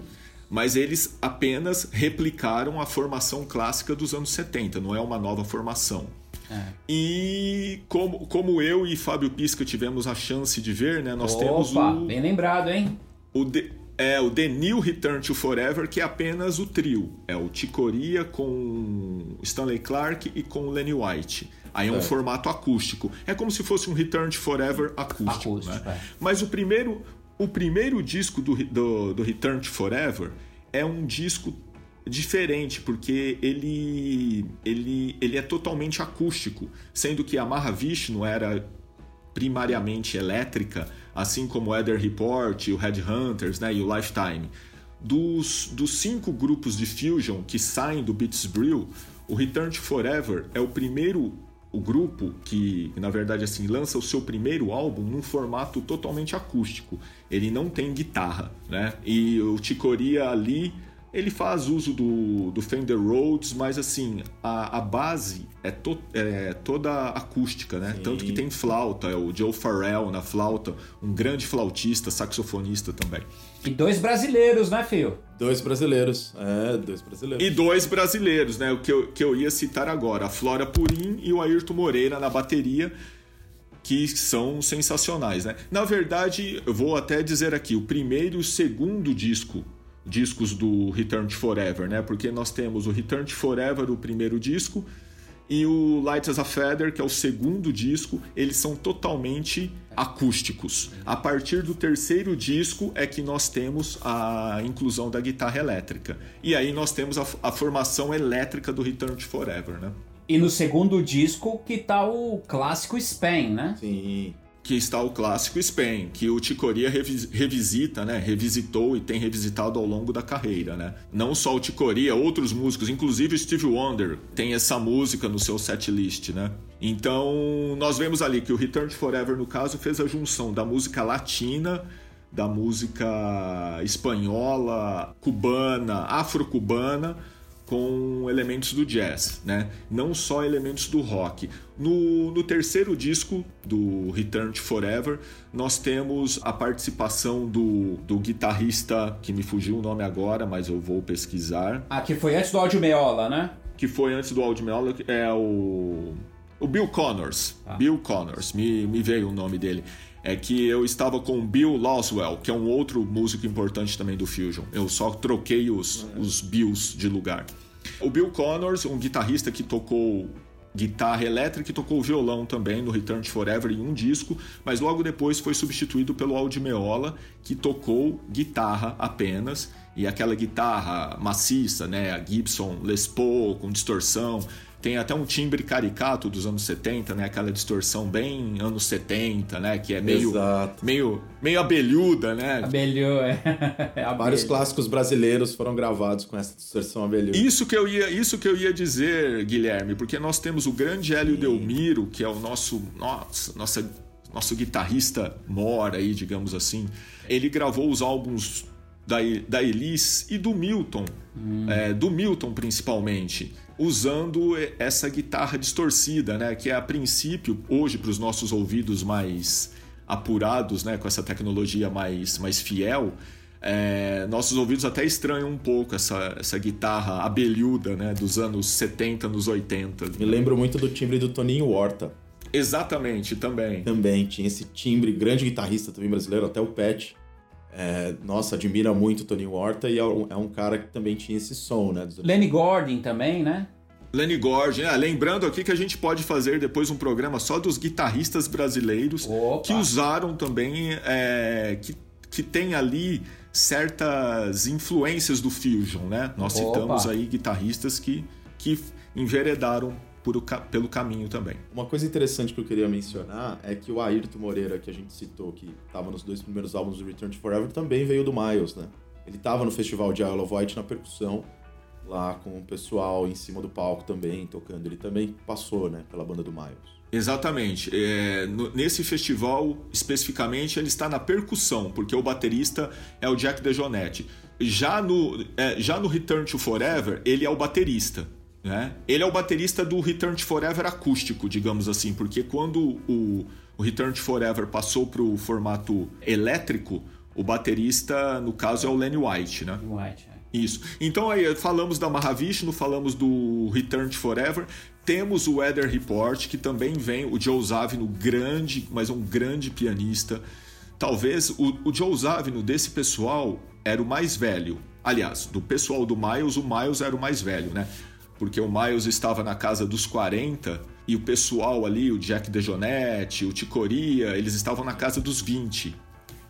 mas eles apenas replicaram a formação clássica dos anos 70, não é uma nova formação. É. E como, como eu e Fábio Pisca tivemos a chance de ver, né, nós Opa, temos o. Bem lembrado, hein? O de, é o The New Return to Forever, que é apenas o trio. É o Ticoria com Stanley Clark e com Lenny White. Aí é um é. formato acústico. É como se fosse um Return to Forever acústico. acústico né? é. Mas o primeiro, o primeiro disco do, do, do Return to Forever é um disco diferente, porque ele, ele, ele é totalmente acústico, sendo que a Mahavishnu era primariamente elétrica, assim como o Ether Report, o Headhunters né, e o Lifetime. Dos, dos cinco grupos de Fusion que saem do Beats Brew, o Return to Forever é o primeiro o grupo que, na verdade, assim, lança o seu primeiro álbum num formato totalmente acústico. Ele não tem guitarra, né? E o Ticoria ali ele faz uso do, do Fender Rhodes, mas assim, a, a base é, to, é, toda acústica, né? Sim. Tanto que tem flauta, é o Joe Farrell na flauta, um grande flautista, saxofonista também. E dois brasileiros, né, Fio? Dois brasileiros, é, dois brasileiros. E dois brasileiros, né? O que eu, que eu ia citar agora, a Flora Purim e o Ayrton Moreira na bateria que são sensacionais, né? Na verdade, eu vou até dizer aqui, o primeiro e o segundo disco discos do Return to Forever, né? Porque nós temos o Return to Forever, o primeiro disco, e o Light as a Feather, que é o segundo disco, eles são totalmente acústicos. A partir do terceiro disco é que nós temos a inclusão da guitarra elétrica. E aí nós temos a, a formação elétrica do Return to Forever, né? E no segundo disco que tá o clássico Span, né? Sim que está o clássico Spain, que o Ticoria revisita, né? Revisitou e tem revisitado ao longo da carreira, né? Não só o Ticoria, outros músicos, inclusive o Steve Wonder tem essa música no seu setlist, né? Então, nós vemos ali que o Return to Forever, no caso, fez a junção da música latina da música espanhola, cubana, afro-cubana, com elementos do jazz, né? Não só elementos do rock. No, no, terceiro disco do Return to Forever, nós temos a participação do, do guitarrista, que me fugiu o nome agora, mas eu vou pesquisar. Ah, que foi antes do Audio Meola, né? Que foi antes do Audio Meola, é o. O Bill Connors. Ah. Bill Connors, me, me veio o nome dele é que eu estava com Bill Loswell, que é um outro músico importante também do Fusion. Eu só troquei os, os Bills de lugar. O Bill Connors, um guitarrista que tocou guitarra elétrica e tocou violão também no Return to Forever em um disco, mas logo depois foi substituído pelo Aldi Meola, que tocou guitarra apenas, e aquela guitarra maciça, né, a Gibson Les Paul com distorção, tem até um timbre caricato dos anos 70, né? Aquela distorção bem anos 70, né? Que é meio Exato. meio meio abelhuda, né? Abelhou, é. é Vários clássicos brasileiros foram gravados com essa distorção abelhuda. Isso que eu ia, isso que eu ia dizer, Guilherme, porque nós temos o grande Hélio Sim. Delmiro, que é o nosso nossa, nossa nosso guitarrista mor aí, digamos assim. Ele gravou os álbuns da, da Elis e do Milton, hum. é, do Milton principalmente usando essa guitarra distorcida, né? Que é a princípio, hoje, para os nossos ouvidos mais apurados, né? Com essa tecnologia mais, mais fiel, é, nossos ouvidos até estranham um pouco essa, essa guitarra abelhuda, né? Dos anos 70, nos 80. Me lembro muito do timbre do Toninho Horta. Exatamente, também. Também, tinha esse timbre, grande guitarrista também brasileiro, até o Pet. É, nossa, admira muito o Tony Horta e é um, é um, cara que também tinha esse som, né? Lenny Gordon também, né? Lenny Gordon, é, lembrando aqui que a gente pode fazer depois um programa só dos guitarristas brasileiros Opa. que usaram também, é, que, que tem ali certas influências do Fusion, né? Nós Opa. citamos aí guitarristas que, que enveredaram por, pelo caminho também. Uma coisa interessante que eu queria mencionar é que o Ayrton Moreira, que a gente citou, que estava nos dois primeiros álbuns do Return to Forever, também veio do Miles, né? Ele estava no festival de Isle of Wight na percussão, lá com o pessoal em cima do palco também, tocando. Ele também passou, né, pela banda do Miles. Exatamente. É, no, nesse festival, especificamente, ele está na percussão, porque o baterista é o Jack DeJohnette. Já no, é, já no Return to Forever, ele é o baterista. Né? Ele é o baterista do Return to Forever acústico, digamos assim, porque quando o, o Return to Forever passou para o formato elétrico, o baterista, no caso, é o Lenny White, né? White, é. Isso. Então aí falamos da Mahavishnu, falamos do Return to Forever, temos o Weather Report, que também vem, o Joe Zavino, grande, mas um grande pianista. Talvez o, o Joe Zavino desse pessoal era o mais velho. Aliás, do pessoal do Miles, o Miles era o mais velho, né? Porque o Miles estava na casa dos 40 e o pessoal ali, o Jack DeJohnette, o Ticoria, eles estavam na casa dos 20,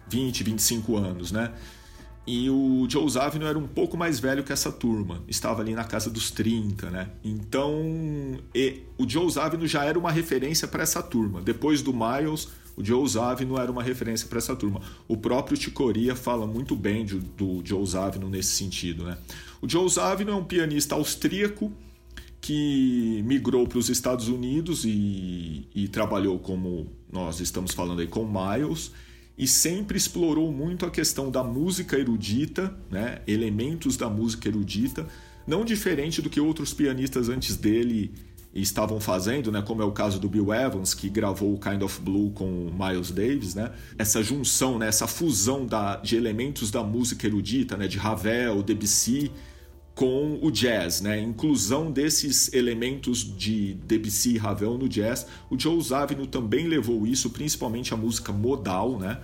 20, 25 anos, né? E o Joe Zavino era um pouco mais velho que essa turma, estava ali na casa dos 30, né? Então, o Joe Zavino já era uma referência para essa turma. Depois do Miles, o Joe Zavino era uma referência para essa turma. O próprio Ticoria fala muito bem de, do Joe Zavino nesse sentido, né? O Joe Zavino é um pianista austríaco que migrou para os Estados Unidos e, e trabalhou como nós estamos falando aí com Miles e sempre explorou muito a questão da música erudita, né? elementos da música erudita, não diferente do que outros pianistas antes dele estavam fazendo, né? como é o caso do Bill Evans, que gravou o Kind of Blue com o Miles Davis, né? essa junção, né? essa fusão da, de elementos da música erudita, né? de Ravel, Debussy, com o jazz, né? Inclusão desses elementos de Debussy e Ravel no jazz. O Joe Zavino também levou isso, principalmente a música modal, né?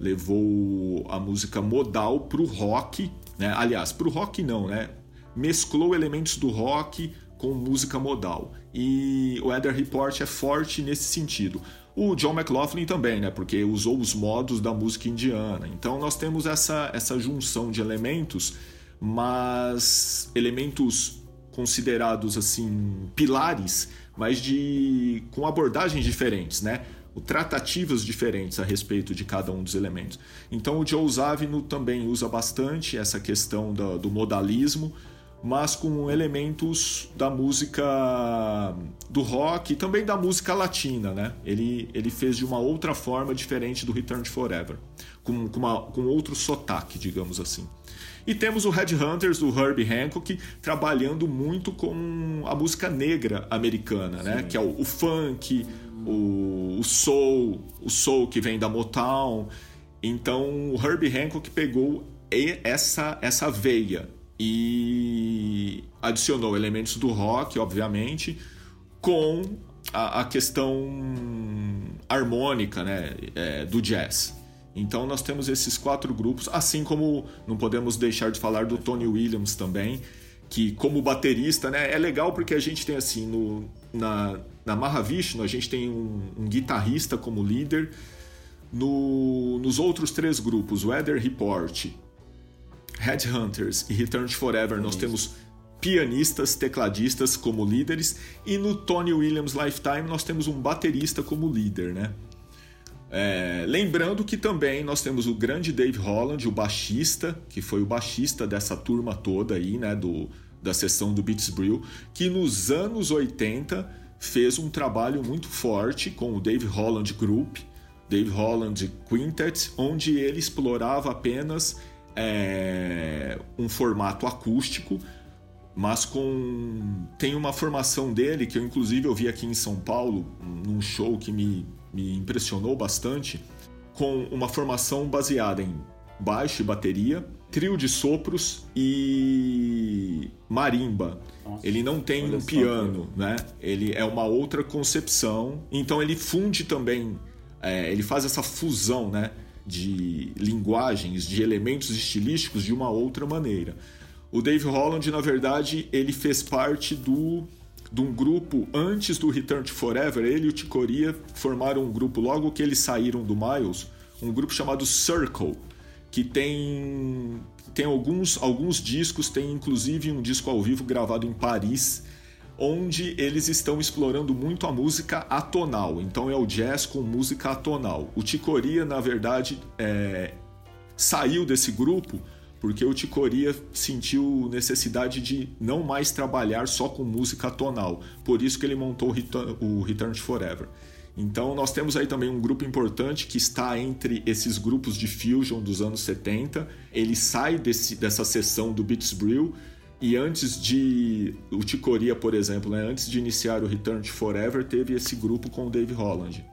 Levou a música modal para o rock, né? Aliás, para o rock não, né? Mesclou elementos do rock com música modal. E o Eder Report é forte nesse sentido. O John McLaughlin também, né? Porque usou os modos da música indiana. Então nós temos essa, essa junção de elementos mas elementos considerados assim pilares, mas de com abordagens diferentes, né? Tratativas diferentes a respeito de cada um dos elementos. Então o Joe Zavino também usa bastante essa questão do, do modalismo, mas com elementos da música do rock e também da música latina, né? Ele, ele fez de uma outra forma diferente do Return to Forever, com, com, uma, com outro sotaque, digamos assim. E temos o Headhunters do Herbie Hancock trabalhando muito com a música negra americana, né? Que é o, o funk, o, o, soul, o soul que vem da Motown. Então o Herbie Hancock pegou essa essa veia e adicionou elementos do rock, obviamente, com a, a questão harmônica, né, é, do jazz. Então nós temos esses quatro grupos, assim como não podemos deixar de falar do Tony Williams também, que como baterista, né, é legal porque a gente tem assim no na na Mahavishnu a gente tem um, um guitarrista como líder, no, nos outros três grupos, Weather Report, Headhunters e Return Forever, nós temos pianistas, tecladistas como líderes e no Tony Williams Lifetime nós temos um baterista como líder, né? É, lembrando que também nós temos o grande Dave Holland, o baixista, que foi o baixista dessa turma toda aí, né, do, da sessão do Beats Brew, que nos anos 80 fez um trabalho muito forte com o Dave Holland Group, Dave Holland Quintet, onde ele explorava apenas é, um formato acústico, mas com tem uma formação dele que eu inclusive eu vi aqui em São Paulo num show que me me impressionou bastante, com uma formação baseada em baixo e bateria, trio de sopros e marimba. Nossa, ele não tem um piano, né? Ele é uma outra concepção. Então ele funde também, é, ele faz essa fusão, né? De linguagens, de elementos estilísticos de uma outra maneira. O Dave Holland, na verdade, ele fez parte do de um grupo antes do Return to Forever. Ele e o Ticoria formaram um grupo logo que eles saíram do Miles, um grupo chamado Circle, que tem tem alguns, alguns discos, tem inclusive um disco ao vivo gravado em Paris, onde eles estão explorando muito a música atonal. Então é o jazz com música atonal. O Ticoria, na verdade, é, saiu desse grupo porque o Ticoria sentiu necessidade de não mais trabalhar só com música tonal. Por isso que ele montou o Return to Forever. Então nós temos aí também um grupo importante que está entre esses grupos de fusion dos anos 70. Ele sai desse, dessa sessão do Beats Brew e antes de o Ticoria, por exemplo, né, antes de iniciar o Return to Forever, teve esse grupo com o Dave Holland,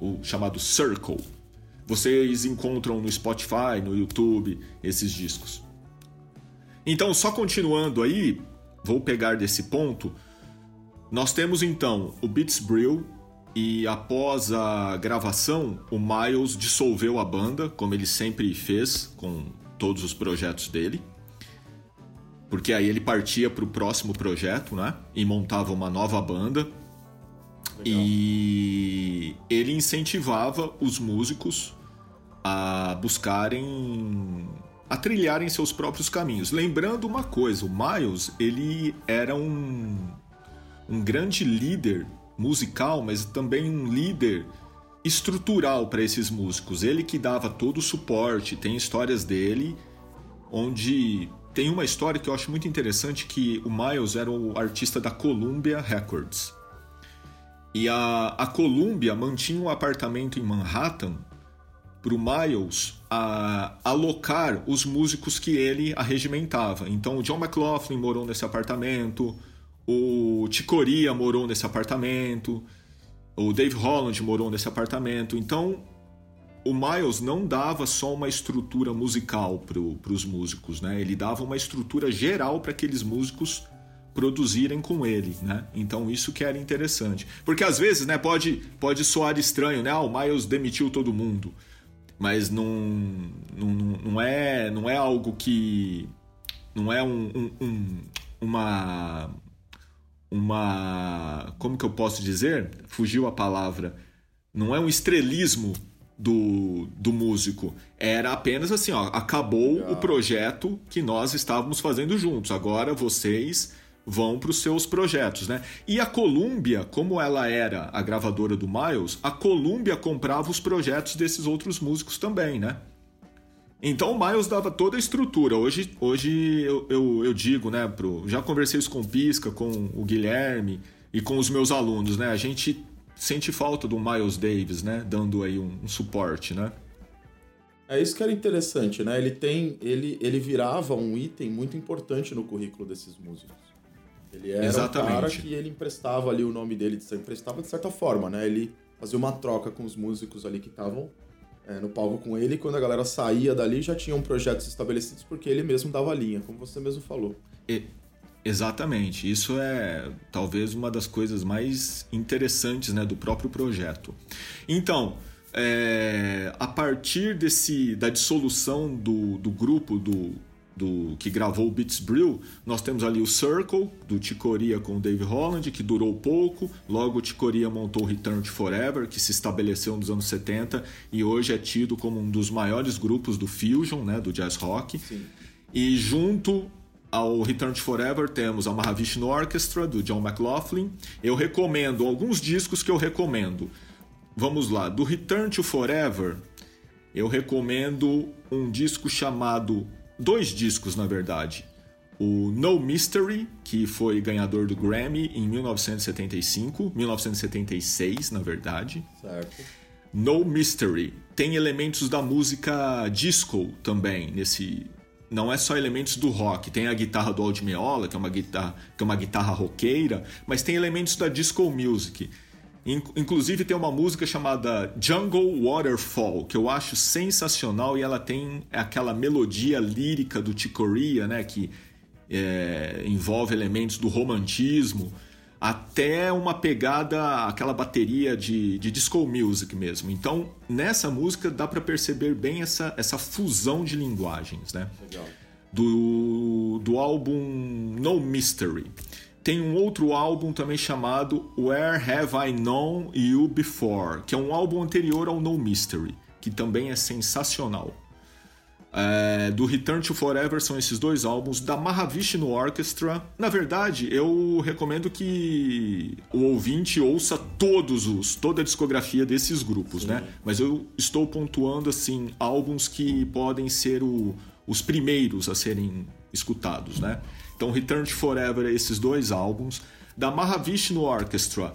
o chamado Circle. Vocês encontram no Spotify, no YouTube, esses discos. Então, só continuando aí, vou pegar desse ponto. Nós temos então o Beats Brill e após a gravação, o Miles dissolveu a banda, como ele sempre fez com todos os projetos dele. Porque aí ele partia para o próximo projeto, né? E montava uma nova banda e ele incentivava os músicos a buscarem a trilharem seus próprios caminhos. Lembrando uma coisa, o Miles ele era um, um grande líder musical, mas também um líder estrutural para esses músicos. Ele que dava todo o suporte, tem histórias dele onde tem uma história que eu acho muito interessante que o Miles era o artista da Columbia Records. E a, a Columbia mantinha um apartamento em Manhattan para o Miles a, alocar os músicos que ele arregimentava. Então o John McLaughlin morou nesse apartamento, o Ticoria morou nesse apartamento, o Dave Holland morou nesse apartamento. Então o Miles não dava só uma estrutura musical para os músicos, né? Ele dava uma estrutura geral para aqueles músicos produzirem com ele, né? Então isso que era interessante. Porque às vezes, né, pode, pode soar estranho, né? Ah, o Miles demitiu todo mundo mas não, não, não, é, não é algo que. Não é um, um, um, uma. Uma. Como que eu posso dizer? Fugiu a palavra. Não é um estrelismo do, do músico. Era apenas assim: ó, acabou o projeto que nós estávamos fazendo juntos. Agora vocês vão para os seus projetos, né? E a Columbia, como ela era a gravadora do Miles, a Columbia comprava os projetos desses outros músicos também, né? Então o Miles dava toda a estrutura. Hoje, hoje eu, eu, eu digo, né, pro, já conversei isso com o Pisca, com o Guilherme e com os meus alunos, né? A gente sente falta do Miles Davis, né, dando aí um, um suporte, né? É isso que era interessante, né? Ele tem, ele, ele virava um item muito importante no currículo desses músicos. Ele era Exatamente. um cara que ele emprestava ali o nome dele, emprestava de certa forma, né? Ele fazia uma troca com os músicos ali que estavam é, no palco com ele, e quando a galera saía dali já tinham projetos estabelecidos porque ele mesmo dava linha, como você mesmo falou. E, exatamente, isso é talvez uma das coisas mais interessantes né, do próprio projeto. Então, é, a partir desse da dissolução do, do grupo do do que gravou o Beats Brew, nós temos ali o Circle, do Ticoria com o Dave Holland, que durou pouco. Logo, o Ticoria montou o Return to Forever, que se estabeleceu nos anos 70 e hoje é tido como um dos maiores grupos do fusion, né, do jazz rock. Sim. E junto ao Return to Forever temos a Mahavishnu Orchestra, do John McLaughlin. Eu recomendo alguns discos que eu recomendo. Vamos lá, do Return to Forever, eu recomendo um disco chamado dois discos, na verdade. O No Mystery, que foi ganhador do Grammy em 1975, 1976, na verdade. Certo. No Mystery tem elementos da música disco também nesse não é só elementos do rock, tem a guitarra do Aldi Meola, que é uma guitarra, que é uma guitarra roqueira, mas tem elementos da disco music. Inclusive tem uma música chamada Jungle Waterfall, que eu acho sensacional e ela tem aquela melodia lírica do Chicoria, né, que é, envolve elementos do romantismo, até uma pegada, aquela bateria de, de disco music mesmo. Então, nessa música dá para perceber bem essa, essa fusão de linguagens, né? Legal. Do, do álbum No Mystery. Tem um outro álbum também chamado Where Have I Known You Before, que é um álbum anterior ao No Mystery, que também é sensacional. É, do Return to Forever são esses dois álbuns. Da Mahavishnu Orchestra, na verdade, eu recomendo que o ouvinte ouça todos os, toda a discografia desses grupos, Sim. né? Mas eu estou pontuando assim álbuns que podem ser o, os primeiros a serem escutados, né? Então, Return to Forever, esses dois álbuns. Da Mahavishnu Orchestra,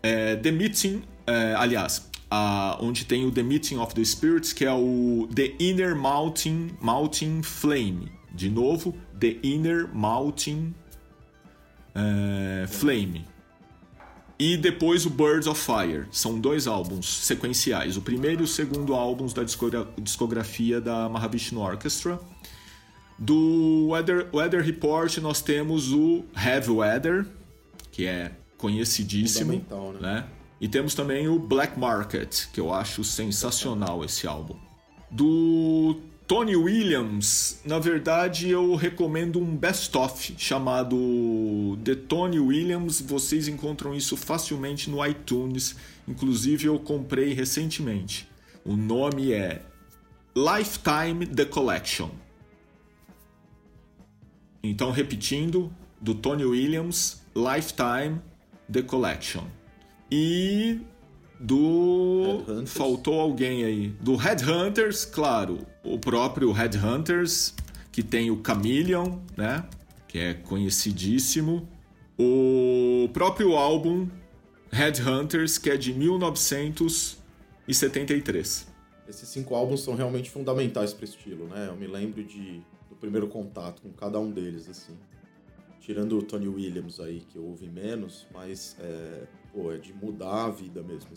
é, The Meeting, é, aliás, a, onde tem o The Meeting of the Spirits, que é o The Inner Mountain, Mountain Flame. De novo, The Inner Mountain é, Flame. E depois o Birds of Fire. São dois álbuns sequenciais. O primeiro e o segundo álbuns da discografia da Mahavishnu Orchestra. Do Weather, Weather Report nós temos o Heavy Weather, que é conhecidíssimo, né? né? E temos também o Black Market, que eu acho sensacional esse álbum. Do Tony Williams, na verdade eu recomendo um best-of chamado The Tony Williams. Vocês encontram isso facilmente no iTunes, inclusive eu comprei recentemente. O nome é Lifetime The Collection. Então, repetindo, do Tony Williams, Lifetime, The Collection. E do. Faltou alguém aí. Do Headhunters, claro. O próprio Headhunters, que tem o Chameleon, né? Que é conhecidíssimo. O próprio álbum Headhunters, que é de 1973. Esses cinco álbuns são realmente fundamentais para o estilo, né? Eu me lembro de, do primeiro contato com cada um deles, assim. Tirando o Tony Williams aí, que eu ouvi menos, mas é, pô, é de mudar a vida mesmo.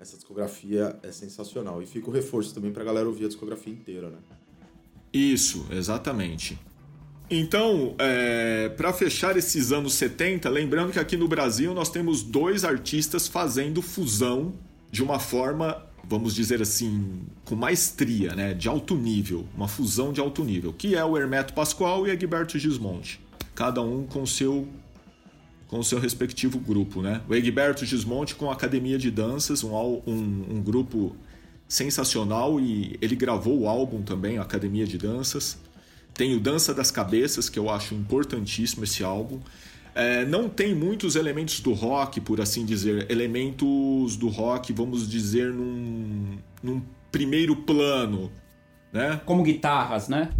Essa discografia é sensacional. E fica o reforço também pra galera ouvir a discografia inteira, né? Isso, exatamente. Então, é, para fechar esses anos 70, lembrando que aqui no Brasil nós temos dois artistas fazendo fusão de uma forma, vamos dizer assim, com maestria, né, de alto nível, uma fusão de alto nível, que é o Hermeto Pascoal e Egberto Gismonte, cada um com seu com o seu respectivo grupo, né? O Egberto Gismonte com a Academia de Danças, um, um, um grupo sensacional e ele gravou o álbum também, Academia de Danças. Tem o Dança das Cabeças, que eu acho importantíssimo esse álbum. É, não tem muitos elementos do rock, por assim dizer, elementos do rock, vamos dizer, num, num primeiro plano, né? Como guitarras, né?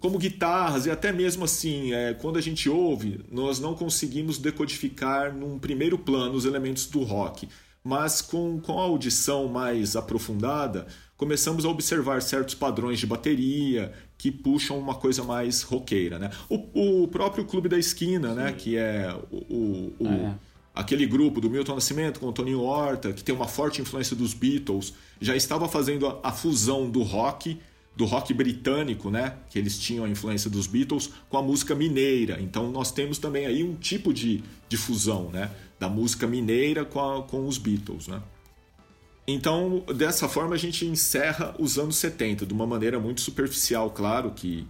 Como guitarras, e até mesmo assim, é, quando a gente ouve, nós não conseguimos decodificar num primeiro plano os elementos do rock. Mas com, com a audição mais aprofundada, começamos a observar certos padrões de bateria que puxam uma coisa mais roqueira, né? O, o próprio Clube da Esquina, né? Que é o, o é. aquele grupo do Milton Nascimento com o Toninho Horta, que tem uma forte influência dos Beatles, já estava fazendo a, a fusão do rock do rock britânico, né, que eles tinham a influência dos Beatles, com a música mineira. Então nós temos também aí um tipo de, de fusão, né, da música mineira com, a, com os Beatles, né. Então, dessa forma, a gente encerra os anos 70, de uma maneira muito superficial, claro, que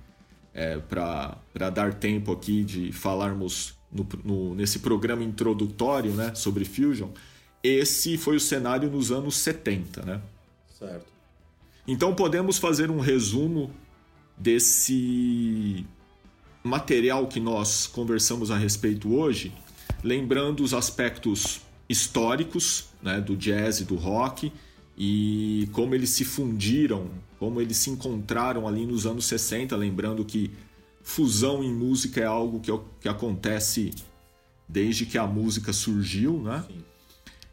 é, para dar tempo aqui de falarmos no, no, nesse programa introdutório né, sobre Fusion, esse foi o cenário nos anos 70. Né? Certo. Então, podemos fazer um resumo desse material que nós conversamos a respeito hoje, lembrando os aspectos históricos né, do jazz e do rock e como eles se fundiram, como eles se encontraram ali nos anos 60, lembrando que fusão em música é algo que, que acontece desde que a música surgiu, né? Sim.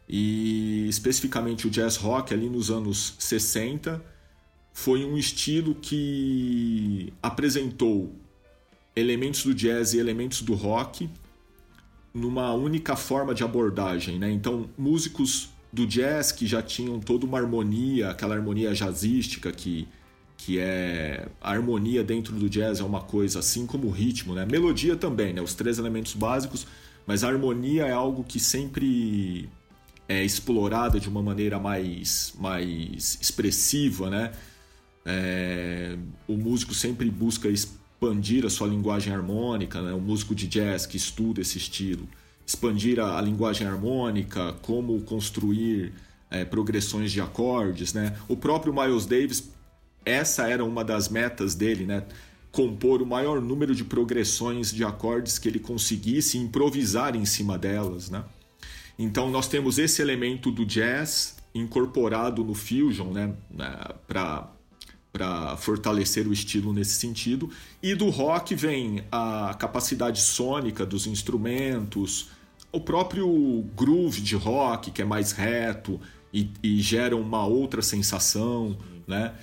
E especificamente o jazz rock ali nos anos 60 foi um estilo que apresentou elementos do jazz e elementos do rock numa única forma de abordagem, né? Então, músicos do jazz que já tinham toda uma harmonia, aquela harmonia jazzística que que é a harmonia dentro do jazz é uma coisa assim como o ritmo, né? Melodia também, né? Os três elementos básicos, mas a harmonia é algo que sempre é explorada de uma maneira mais mais expressiva, né? É, o músico sempre busca expandir a sua linguagem harmônica, né? o músico de jazz que estuda esse estilo, expandir a, a linguagem harmônica, como construir é, progressões de acordes. Né? O próprio Miles Davis, essa era uma das metas dele, né? compor o maior número de progressões de acordes que ele conseguisse improvisar em cima delas. Né? Então nós temos esse elemento do jazz incorporado no fusion né? para para fortalecer o estilo nesse sentido. E do rock vem a capacidade sônica dos instrumentos, o próprio groove de rock, que é mais reto e, e gera uma outra sensação, né?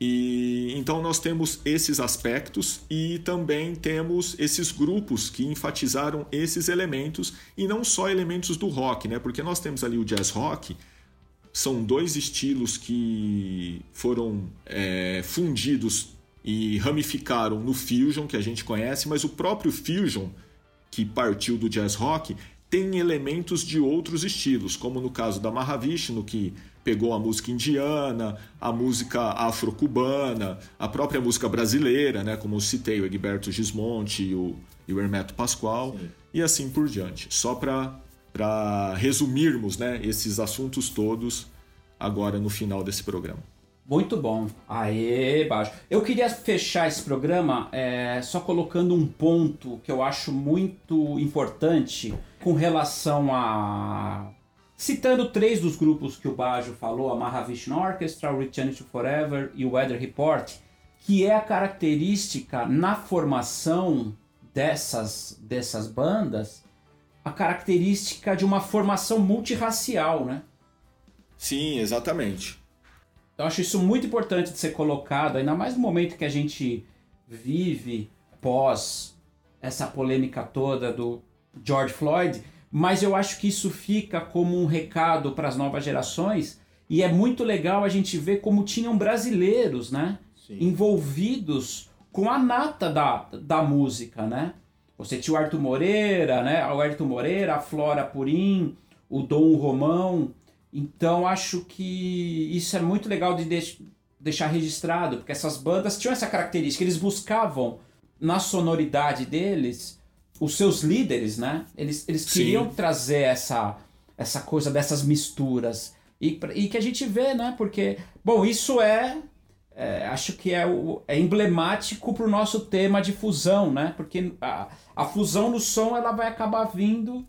E então nós temos esses aspectos e também temos esses grupos que enfatizaram esses elementos e não só elementos do rock, né? Porque nós temos ali o jazz rock, são dois estilos que foram é, fundidos e ramificaram no fusion que a gente conhece, mas o próprio fusion que partiu do jazz rock tem elementos de outros estilos, como no caso da Mahavishnu que pegou a música indiana, a música afro-cubana, a própria música brasileira, né, como eu citei o Egberto Gismonte e o, e o Hermeto Pascoal, Sim. e assim por diante. Só para para resumirmos né, esses assuntos todos agora no final desse programa. Muito bom. Aê, baixo. Eu queria fechar esse programa é, só colocando um ponto que eu acho muito importante com relação a. Citando três dos grupos que o Bajo falou, a Mahavishnu Orchestra, to Forever e o Weather Report, que é a característica na formação dessas, dessas bandas, a característica de uma formação multirracial, né? Sim, exatamente. Eu acho isso muito importante de ser colocado, ainda mais no momento que a gente vive pós essa polêmica toda do George Floyd, mas eu acho que isso fica como um recado para as novas gerações e é muito legal a gente ver como tinham brasileiros, né, Sim. envolvidos com a nata da, da música, né? Você tinha o Arthur Moreira, né? O Arthur Moreira, a Flora Purim, o Dom Romão, então acho que isso é muito legal de deixar registrado, porque essas bandas tinham essa característica, eles buscavam na sonoridade deles os seus líderes, né? Eles, eles queriam Sim. trazer essa, essa coisa dessas misturas. E, e que a gente vê, né? Porque, bom, isso é, é acho que é, o, é emblemático para o nosso tema de fusão, né? Porque a, a fusão no som ela vai acabar vindo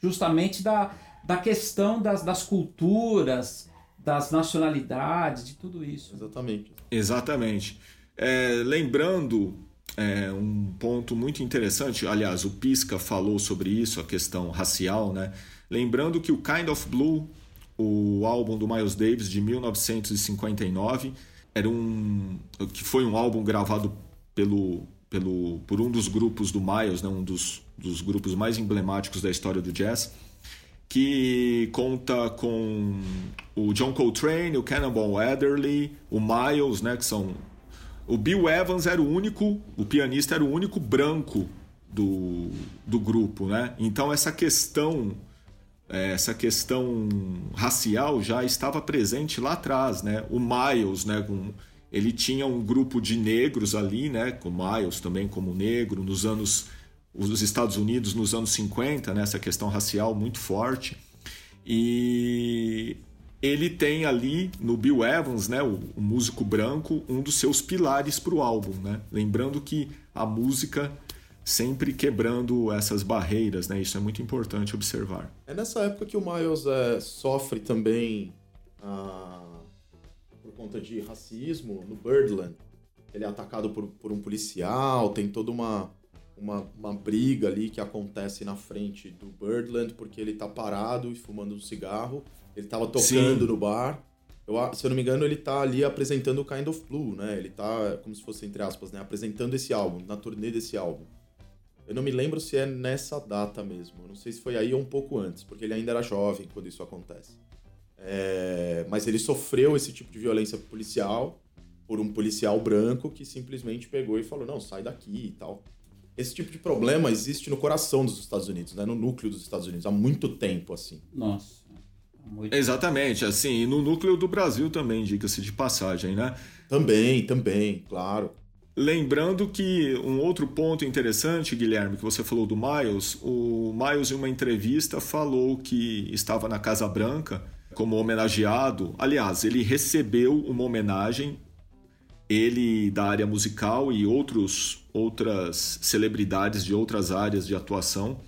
justamente da, da questão das, das culturas, das nacionalidades, de tudo isso. Exatamente. Exatamente. É, lembrando é, um ponto muito interessante, aliás, o Pisca falou sobre isso, a questão racial, né? Lembrando que o Kind of Blue, o álbum do Miles Davis de 1959, era um que foi um álbum gravado pelo, pelo por um dos grupos do Miles, né? um dos, dos grupos mais emblemáticos da história do jazz que conta com o John Coltrane, o Cannonball Adderley, o Miles, né, que são o Bill Evans era o único, o pianista era o único branco do, do grupo, né? Então essa questão é, essa questão racial já estava presente lá atrás, né? O Miles, né, com, ele tinha um grupo de negros ali, né, com Miles também como negro nos anos os Estados Unidos nos anos 50, né, essa questão racial muito forte. E ele tem ali no Bill Evans, né, o, o músico branco, um dos seus pilares para o álbum. Né? Lembrando que a música sempre quebrando essas barreiras, né? Isso é muito importante observar. É nessa época que o Miles é, sofre também por conta de racismo no Birdland. Ele é atacado por, por um policial, tem toda uma uma, uma briga ali que acontece na frente do Birdland, porque ele tá parado e fumando um cigarro. Ele tava tocando Sim. no bar. Eu, se eu não me engano, ele tá ali apresentando o Kind of Blue, né? Ele tá, como se fosse, entre aspas, né? Apresentando esse álbum, na turnê desse álbum. Eu não me lembro se é nessa data mesmo. Eu não sei se foi aí ou um pouco antes, porque ele ainda era jovem quando isso acontece. É... Mas ele sofreu esse tipo de violência policial por um policial branco que simplesmente pegou e falou: não, sai daqui e tal esse tipo de problema existe no coração dos Estados Unidos, né? no núcleo dos Estados Unidos, há muito tempo, assim. Nossa. Muito... Exatamente, assim, e no núcleo do Brasil também, diga-se de passagem, né? Também, também, claro. Lembrando que um outro ponto interessante, Guilherme, que você falou do Miles, o Miles em uma entrevista falou que estava na Casa Branca como homenageado. Aliás, ele recebeu uma homenagem ele da área musical e outros, outras celebridades de outras áreas de atuação.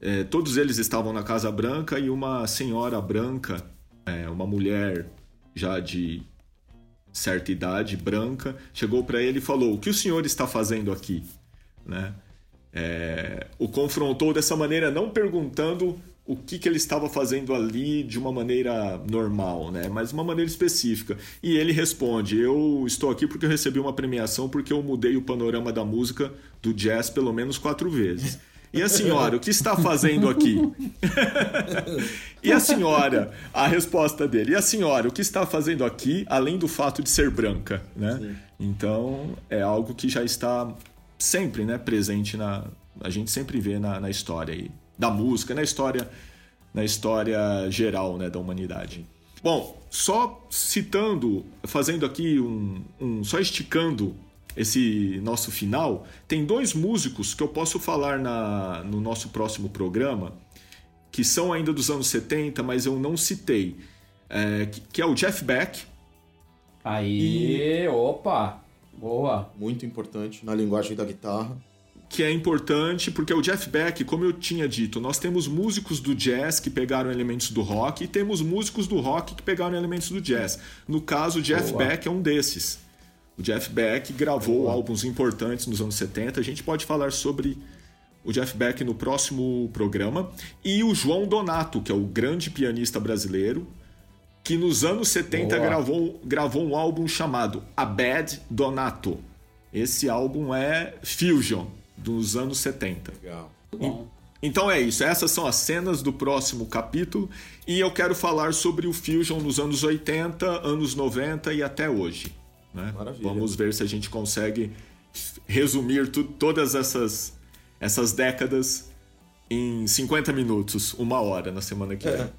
É, todos eles estavam na Casa Branca e uma senhora branca, é, uma mulher já de certa idade, branca, chegou para ele e falou: O que o senhor está fazendo aqui? Né? É, o confrontou dessa maneira, não perguntando o que, que ele estava fazendo ali de uma maneira normal, né? Mas uma maneira específica. E ele responde: Eu estou aqui porque eu recebi uma premiação porque eu mudei o panorama da música do jazz pelo menos quatro vezes. E a senhora, o que está fazendo aqui? e a senhora, a resposta dele, e a senhora, o que está fazendo aqui, além do fato de ser branca, né? Sim. Então, é algo que já está sempre, né, presente na a gente sempre vê na, na história aí da música, na história, na história geral né, da humanidade. Bom, só citando, fazendo aqui um, um, só esticando esse nosso final, tem dois músicos que eu posso falar na, no nosso próximo programa, que são ainda dos anos 70, mas eu não citei, é, que, que, é o Jeff Beck Aí, e... opa, boa. Muito importante na linguagem da guitarra que é importante porque o Jeff Beck, como eu tinha dito, nós temos músicos do jazz que pegaram elementos do rock e temos músicos do rock que pegaram elementos do jazz. No caso, o Jeff Boa. Beck é um desses. O Jeff Beck gravou Boa. álbuns importantes nos anos 70. A gente pode falar sobre o Jeff Beck no próximo programa. E o João Donato, que é o grande pianista brasileiro, que nos anos 70 gravou, gravou um álbum chamado A Bad Donato. Esse álbum é Fusion dos anos 70. Legal. Bom. Então é isso, essas são as cenas do próximo capítulo e eu quero falar sobre o Fusion nos anos 80, anos 90 e até hoje. Né? Maravilha. Vamos ver se a gente consegue resumir tu, todas essas, essas décadas em 50 minutos, uma hora na semana que vem. É.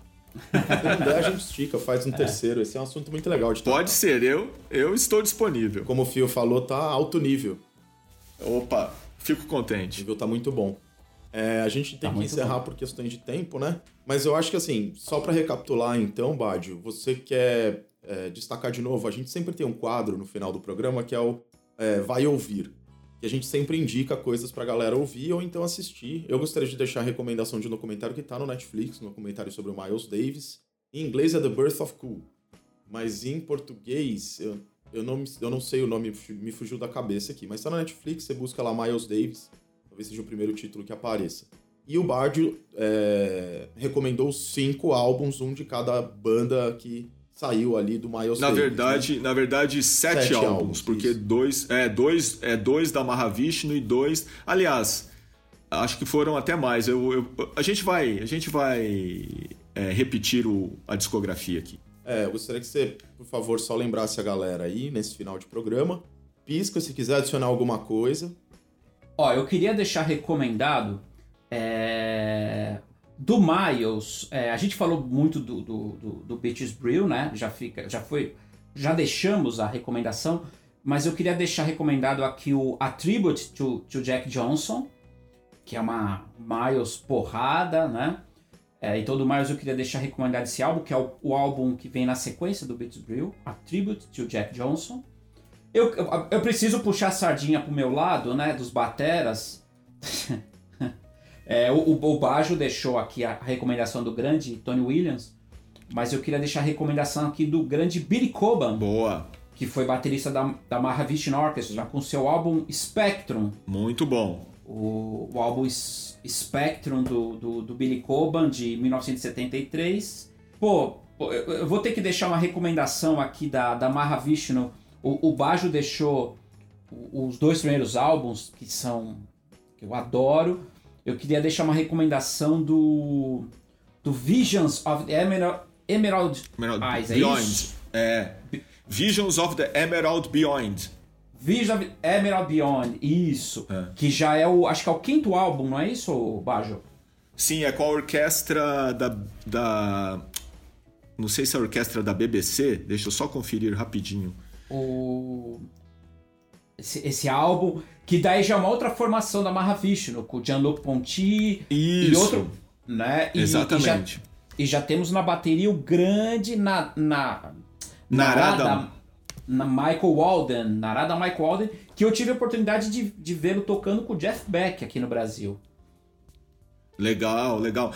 Não der, a gente estica, faz um é. terceiro. Esse é um assunto muito legal de Pode ser, eu, eu estou disponível. Como o Fio falou, tá alto nível. Opa, Fico contente. O nível tá muito bom. É, a gente tem tá que encerrar bom. por questões de tempo, né? Mas eu acho que assim, só para recapitular então, Bádio, você quer é, destacar de novo, a gente sempre tem um quadro no final do programa que é o é, Vai Ouvir. Que a gente sempre indica coisas pra galera ouvir ou então assistir. Eu gostaria de deixar a recomendação de um documentário que tá no Netflix, um documentário sobre o Miles Davis. Em inglês é The Birth of Cool. Mas em português, eu eu não, eu não sei o nome, me fugiu da cabeça aqui, mas tá na Netflix, você busca lá Miles Davis, talvez seja o primeiro título que apareça. E o Bard é, recomendou cinco álbuns, um de cada banda que saiu ali do Miles na Davis. Verdade, né? Na verdade, sete, sete álbuns, álbuns, porque dois é, dois é dois da Mahavishnu e dois... Aliás, acho que foram até mais. Eu, eu a gente vai, a gente vai é, repetir o, a discografia aqui. É, eu gostaria que você, por favor, só lembrasse a galera aí nesse final de programa. Pisca se quiser adicionar alguma coisa. Ó, eu queria deixar recomendado é... do Miles. É, a gente falou muito do, do, do, do Beaches Brew, né? Já fica, já foi, já deixamos a recomendação, mas eu queria deixar recomendado aqui o A Tribute to, to Jack Johnson, que é uma Miles porrada, né? É, e todo mais eu queria deixar recomendado esse álbum, que é o, o álbum que vem na sequência do Beats Brill, A Tribute to Jack Johnson. Eu, eu, eu, preciso puxar a sardinha pro meu lado, né, dos bateras. é, o, o, Bajo deixou aqui a recomendação do grande Tony Williams, mas eu queria deixar a recomendação aqui do grande Billy Coban. Boa! Que foi baterista da, da Mahavishnu Orchestra, com seu álbum Spectrum. Muito bom o, o álbum Spectrum do, do, do, Billy Coban de 1973. Pô, eu vou ter que deixar uma recomendação aqui da, da Mahavishnu. O, o Bajo deixou os dois primeiros álbuns, que são. que eu adoro. Eu queria deixar uma recomendação do. do Visions of the Emerald, Emerald, Emerald Eyes. É Beyond. Isso? É. Visions of the Emerald Beyond. Vision Emerald Beyond, isso. É. Que já é o. Acho que é o quinto álbum, não é isso, Bajo? Sim, é com a orquestra da. da não sei se é a orquestra da BBC, deixa eu só conferir rapidinho. O. Esse, esse álbum, que daí já é uma outra formação da Mahavishnu, com o Gianluca Ponti Isso. e outro. Né? E, Exatamente. E já, e já, temos na bateria o grande na, na, Narada. Narada na Michael Walden, Narada Michael Walden, que eu tive a oportunidade de, de vê-lo tocando com o Jeff Beck aqui no Brasil. Legal, legal.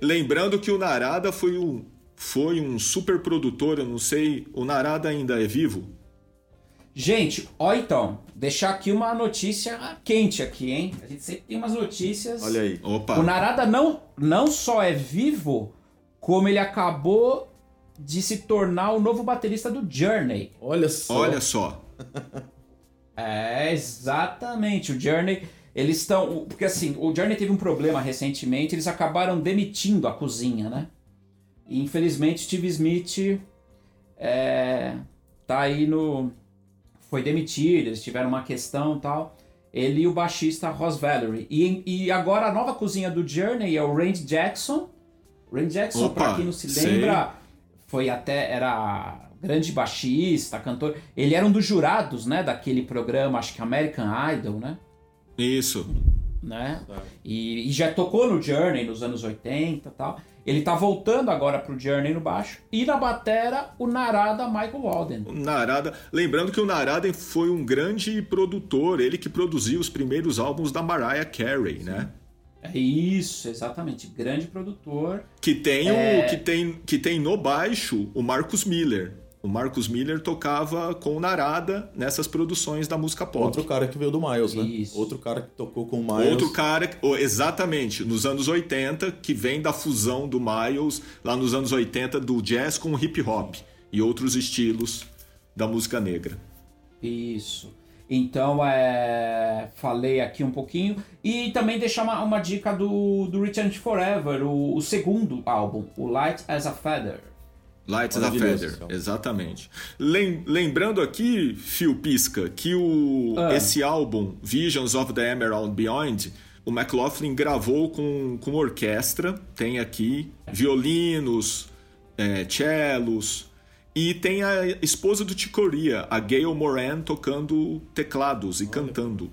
lembrando que o Narada foi um, foi um super produtor, eu não sei, o Narada ainda é vivo? Gente, ó então, deixar aqui uma notícia quente aqui, hein? A gente sempre tem umas notícias. Olha aí. Opa. O Narada não, não só é vivo, como ele acabou de se tornar o novo baterista do Journey. Olha só. Olha só. é, exatamente. O Journey, eles estão. Porque assim, o Journey teve um problema recentemente, eles acabaram demitindo a cozinha, né? E infelizmente Steve Smith é, tá aí no. Foi demitido, eles tiveram uma questão e tal. Ele e o baixista Ross Valerie. E, e agora a nova cozinha do Journey é o Randy Jackson. Randy Jackson, Opa, pra quem não se lembra, foi até era grande baixista, cantor. Ele era um dos jurados, né, daquele programa, acho que American Idol, né? Isso. Né? E, e, já tocou no Journey nos anos 80 e tal. Ele tá voltando agora pro Journey no baixo. E na batera, o Narada Michael Walden. O Narada, lembrando que o Narada foi um grande produtor, ele que produziu os primeiros álbuns da Mariah Carey, né? É isso, exatamente. Grande produtor. Que tem é... o que tem que tem no baixo o Marcus Miller. O Marcus Miller tocava com o Narada nessas produções da música pop. Outro cara que veio do Miles, né? Isso. Outro cara que tocou com o Miles. Outro cara, exatamente, nos anos 80, que vem da fusão do Miles, lá nos anos 80, do jazz com o hip hop e outros estilos da música negra. Isso. Então, é, falei aqui um pouquinho. E também deixar uma, uma dica do, do Return to Forever, o, o segundo álbum, o Light as a Feather. Light as a Feather, então. exatamente. Lembrando aqui, Phil Pisca, que o, ah. esse álbum, Visions of the Emerald Beyond, o McLaughlin gravou com, com orquestra, tem aqui violinos, é, cellos, e tem a esposa do Ticoria, a Gail Moran, tocando teclados e olha. cantando.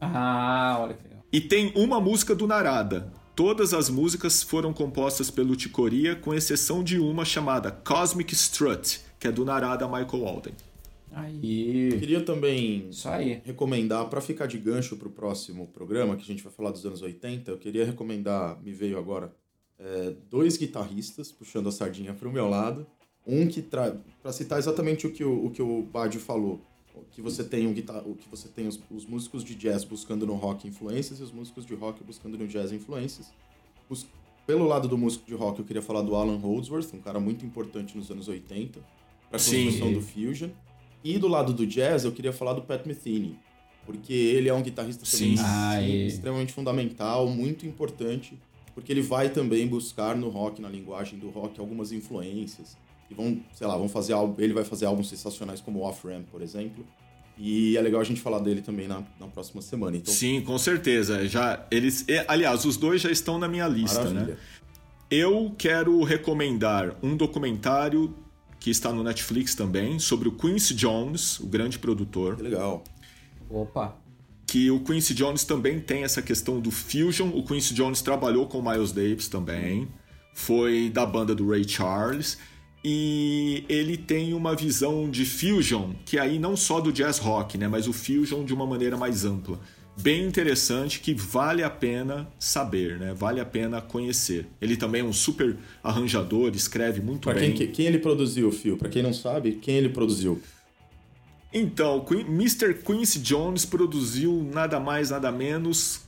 Ah, olha que legal. E tem uma música do Narada, Todas as músicas foram compostas pelo Ticoria, com exceção de uma chamada Cosmic Strut, que é do Narada Michael Walden. Aí. Queria também Isso aí. recomendar, para ficar de gancho para o próximo programa, que a gente vai falar dos anos 80, eu queria recomendar, me veio agora, é, dois guitarristas puxando a sardinha para o meu lado. Um que traz. Para citar exatamente o que o, o, que o Badio falou que você tem um guitar, que você tem os, os, músicos de jazz buscando no rock influências e os músicos de rock buscando no jazz influências. Os, pelo lado do músico de rock, eu queria falar do Alan Holdsworth, um cara muito importante nos anos 80 para a construção Sim. do fusion. E do lado do jazz, eu queria falar do Pat Metheny, porque ele é um guitarrista também ah, extremamente fundamental, muito importante, porque ele vai também buscar no rock, na linguagem do rock, algumas influências e vão, sei lá, vão fazer algo. Ele vai fazer álbuns sensacionais como Off-Ramp, por exemplo. E é legal a gente falar dele também na, na próxima semana. Então... Sim, com certeza. Já eles, aliás, os dois já estão na minha lista, né? Maravilha. né? Eu quero recomendar um documentário que está no Netflix também sobre o Quincy Jones, o grande produtor. Que legal. Opa. Que o Quincy Jones também tem essa questão do fusion. O Quincy Jones trabalhou com o Miles Davis também. Foi da banda do Ray Charles e ele tem uma visão de fusion, que aí não só do jazz rock, né, mas o fusion de uma maneira mais ampla. Bem interessante que vale a pena saber, né? Vale a pena conhecer. Ele também é um super arranjador, escreve muito pra bem. Quem, quem ele produziu, Phil? Para quem não sabe, quem ele produziu? Então, Mr. Quincy Jones produziu nada mais, nada menos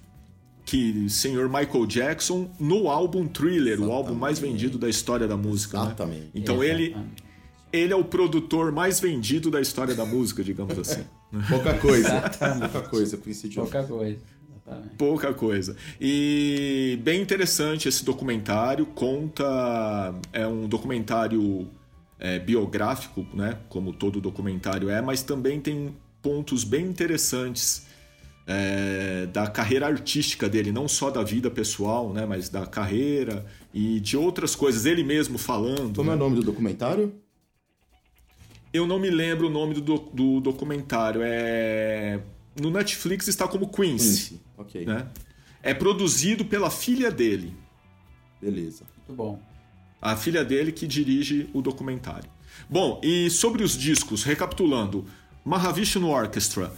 que senhor Michael Jackson no álbum Thriller, Exatamente. o álbum mais vendido da história da música. Né? Exatamente. Né? Então Exatamente. ele ele é o produtor mais vendido da história da música, digamos assim. Pouca coisa. Pouca coisa, Quincy Jones. Pouca coisa. Pouca coisa. E bem interessante esse documentário. Conta. É um documentário é, biográfico, né? Como todo documentário é, mas também tem pontos bem interessantes é, da carreira artística dele, não só da vida pessoal, né, mas da carreira e de outras coisas, ele mesmo falando. Como né? é o nome do documentário? Eu não me lembro o nome do, do documentário. É no Netflix está como Quincy. Quincy. ok. Né? É produzido pela filha dele. Beleza. Muito bom. A filha dele que dirige o documentário. Bom, e sobre os discos, recapitulando, Mahavishnu Orchestra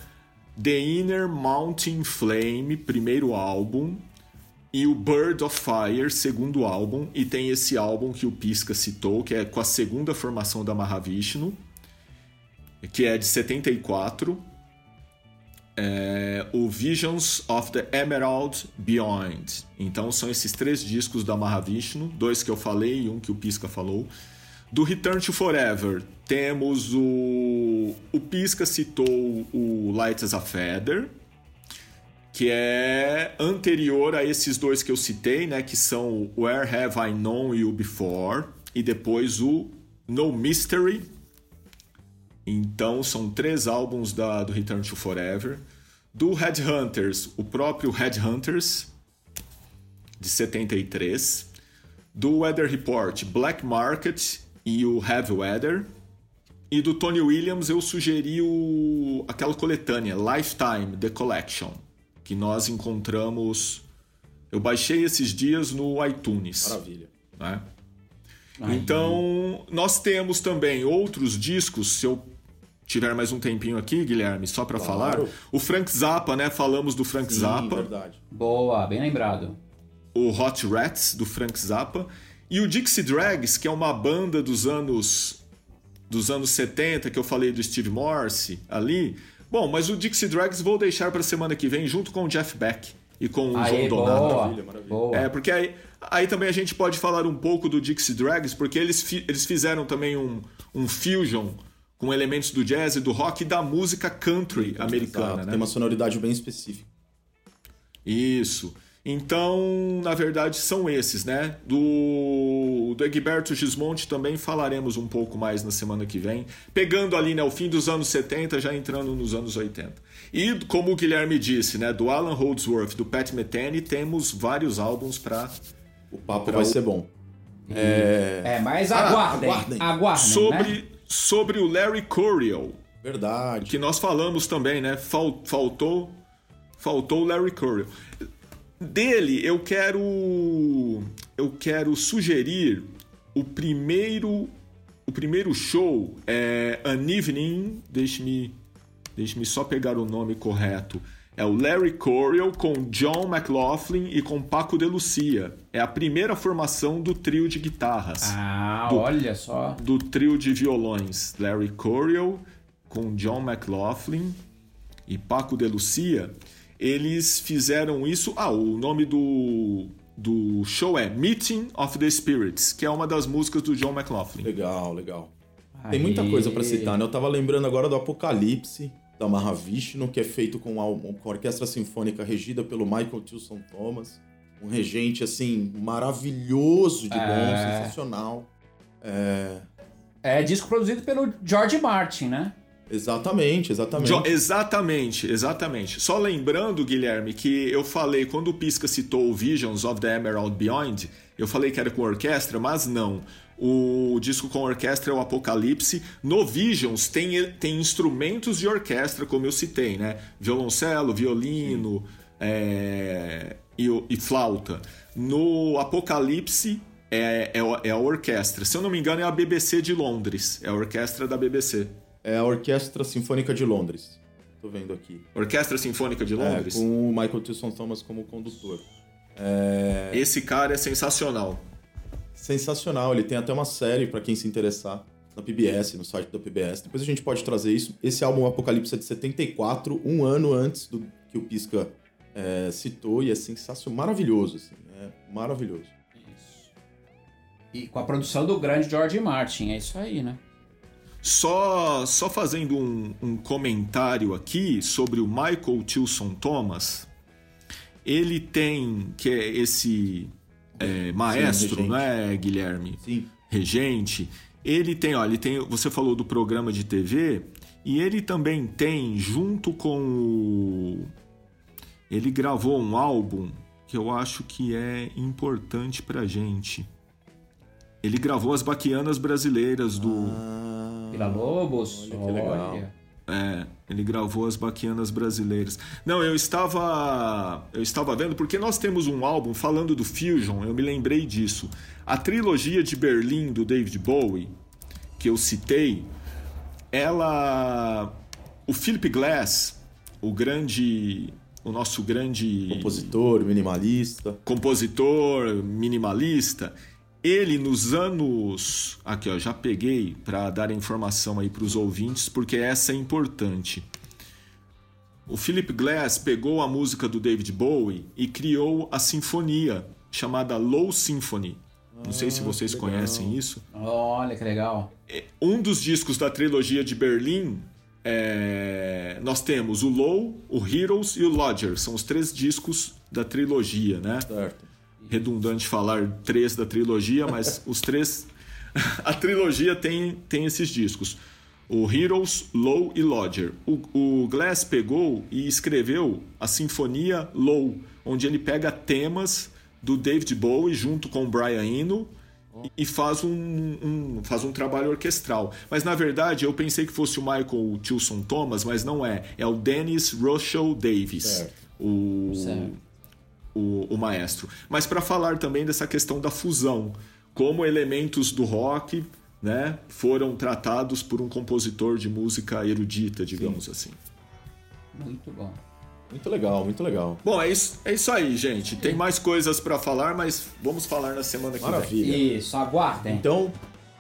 The Inner Mountain Flame, primeiro álbum, e o Bird of Fire, segundo álbum, e tem esse álbum que o Pisca citou, que é com a segunda formação da Mahavishnu, que é de 74. É, o Visions of the Emerald Beyond. Então são esses três discos da Mahavishnu, dois que eu falei e um que o Pisca falou. Do Return to Forever, temos o. O Pisca citou o Light as a Feather, que é anterior a esses dois que eu citei, né? Que são o Where Have I Known You Before e depois o No Mystery. Então são três álbuns da, do Return to Forever. Do Headhunters, o próprio Headhunters, de 73. Do Weather Report, Black Market e o Heavy Weather. E do Tony Williams eu sugeri o... aquela coletânea, Lifetime The Collection, que nós encontramos. Eu baixei esses dias no iTunes. Maravilha. Né? Então, nós temos também outros discos, se eu tiver mais um tempinho aqui, Guilherme, só para claro. falar, o Frank Zappa, né? Falamos do Frank Sim, Zappa. verdade. Boa, bem lembrado. O Hot Rats do Frank Zappa e o Dixie Drags, que é uma banda dos anos dos anos 70 que eu falei do Steve Morse ali. Bom, mas o Dixie Drags vou deixar para semana que vem junto com o Jeff Beck e com o Aê, João boa, Donato. Maravilha, maravilha. Boa. É, porque aí, aí também a gente pode falar um pouco do Dixie Drags, porque eles, fi, eles fizeram também um, um fusion com elementos do jazz e do rock e da música country americana, Exato, né? Tem uma sonoridade bem específica. Isso. Então, na verdade, são esses, né? Do, do Egberto Gismonte também falaremos um pouco mais na semana que vem, pegando ali né, o fim dos anos 70, já entrando nos anos 80. E, como o Guilherme disse, né, do Alan Holdsworth, do Pat Metheny, temos vários álbuns para. O papo vai o... ser bom. É, é mas aguardem. Ah, aguardem. aguardem sobre, né? sobre o Larry Coryell. Verdade. Que nós falamos também, né? Faltou, faltou o Larry Coryell dele eu quero eu quero sugerir o primeiro o primeiro show é An Evening deixe-me deixe-me só pegar o nome correto é o Larry Coryell com John McLaughlin e com Paco de Lucia. É a primeira formação do trio de guitarras. Ah, do, olha só. Do trio de violões. Larry Coryell com John McLaughlin e Paco de Lucia eles fizeram isso. Ah, o nome do, do show é Meeting of the Spirits, que é uma das músicas do John McLaughlin. Legal, legal. Aí. Tem muita coisa para citar, né? Eu tava lembrando agora do Apocalipse, da Mahavishnu, que é feito com a, com a orquestra sinfônica regida pelo Michael Tilson Thomas. Um regente, assim, maravilhoso de bom, é... sensacional. É... é disco produzido pelo George Martin, né? Exatamente, exatamente. Jo exatamente, exatamente. Só lembrando, Guilherme, que eu falei, quando o Pisca citou Visions of the Emerald Beyond, eu falei que era com orquestra, mas não. O disco com orquestra é o Apocalipse. No Visions tem, tem instrumentos de orquestra, como eu citei, né? Violoncelo, violino é, e, e flauta. No Apocalipse é, é, é a orquestra. Se eu não me engano, é a BBC de Londres. É a orquestra da BBC. É a Orquestra Sinfônica de Londres. Tô vendo aqui. Orquestra Sinfônica de Londres? É, com o Michael Tilson Thomas como condutor. É... Esse cara é sensacional. Sensacional. Ele tem até uma série para quem se interessar na PBS, no site da PBS. Depois a gente pode trazer isso. Esse álbum Apocalipse é de 74, um ano antes do que o Pisca é, citou, e é sensacional, maravilhoso, assim, é maravilhoso. Isso. E com a produção do grande George Martin, é isso aí, né? Só, só fazendo um, um comentário aqui sobre o Michael Tilson Thomas, ele tem, que é esse é, maestro, Sim, não é, Guilherme? Sim. Regente. Ele tem, ó, ele tem, você falou do programa de TV, e ele também tem, junto com o. Ele gravou um álbum que eu acho que é importante pra gente. Ele gravou as baquianas brasileiras do. Ah, Vila Lobos? Olha, que legal. É, ele gravou as baquianas brasileiras. Não, eu estava eu estava vendo porque nós temos um álbum falando do Fusion, eu me lembrei disso. A trilogia de Berlim do David Bowie, que eu citei, ela o Philip Glass, o grande o nosso grande compositor minimalista, compositor minimalista, ele nos anos. Aqui, ó, já peguei para dar informação aí para os ouvintes, porque essa é importante. O Philip Glass pegou a música do David Bowie e criou a sinfonia chamada Low Symphony. Não sei se ah, vocês conhecem isso. Olha que legal. É, um dos discos da trilogia de Berlim, é... nós temos o Low, o Heroes e o Lodger. São os três discos da trilogia, né? Certo redundante falar três da trilogia, mas os três. A trilogia tem, tem esses discos. O Heroes, Low e Lodger. O, o Glass pegou e escreveu a Sinfonia Low, onde ele pega temas do David Bowie junto com o Brian Eno e faz um, um, faz um trabalho orquestral. Mas na verdade eu pensei que fosse o Michael Tilson Thomas, mas não é. É o Dennis Russell Davis. Certo. O, certo o, o maestro. Mas para falar também dessa questão da fusão. como elementos do rock né, foram tratados por um compositor de música erudita, digamos Sim. assim. Muito bom. Muito legal, muito legal. Bom, é isso, é isso aí, gente. Tem mais coisas para falar, mas vamos falar na semana que Maravilha. vem. Maravilha. Isso, aguardem. Então,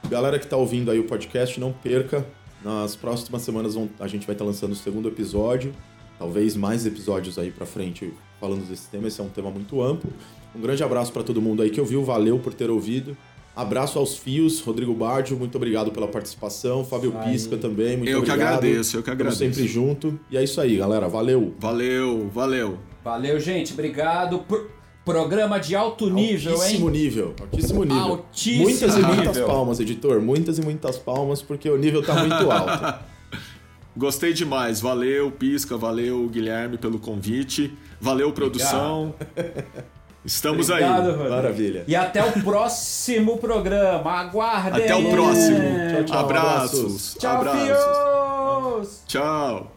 galera que tá ouvindo aí o podcast, não perca. Nas próximas semanas vão, a gente vai estar tá lançando o segundo episódio. Talvez mais episódios aí pra frente falando desse tema. Esse é um tema muito amplo. Um grande abraço para todo mundo aí que ouviu. Valeu por ter ouvido. Abraço aos fios, Rodrigo Bardio, muito obrigado pela participação. Fábio aí. Pisca também, muito eu obrigado. Eu que agradeço, eu que agradeço. Estamos sempre junto. E é isso aí, galera. Valeu. Valeu, valeu. Valeu, gente. Obrigado. Pro... Programa de alto nível, altíssimo hein? Nível, altíssimo nível. Altíssimo muitas nível. e muitas palmas, editor. Muitas e muitas palmas, porque o nível tá muito alto. Gostei demais. Valeu, Pisca. Valeu, Guilherme, pelo convite. Valeu, produção. Estamos Obrigado, aí. Rodrigo. Maravilha. E até o próximo programa. Aguardem. Até o próximo. Tchau, tchau. Abraços. Tchau, Abraços. fios. Tchau.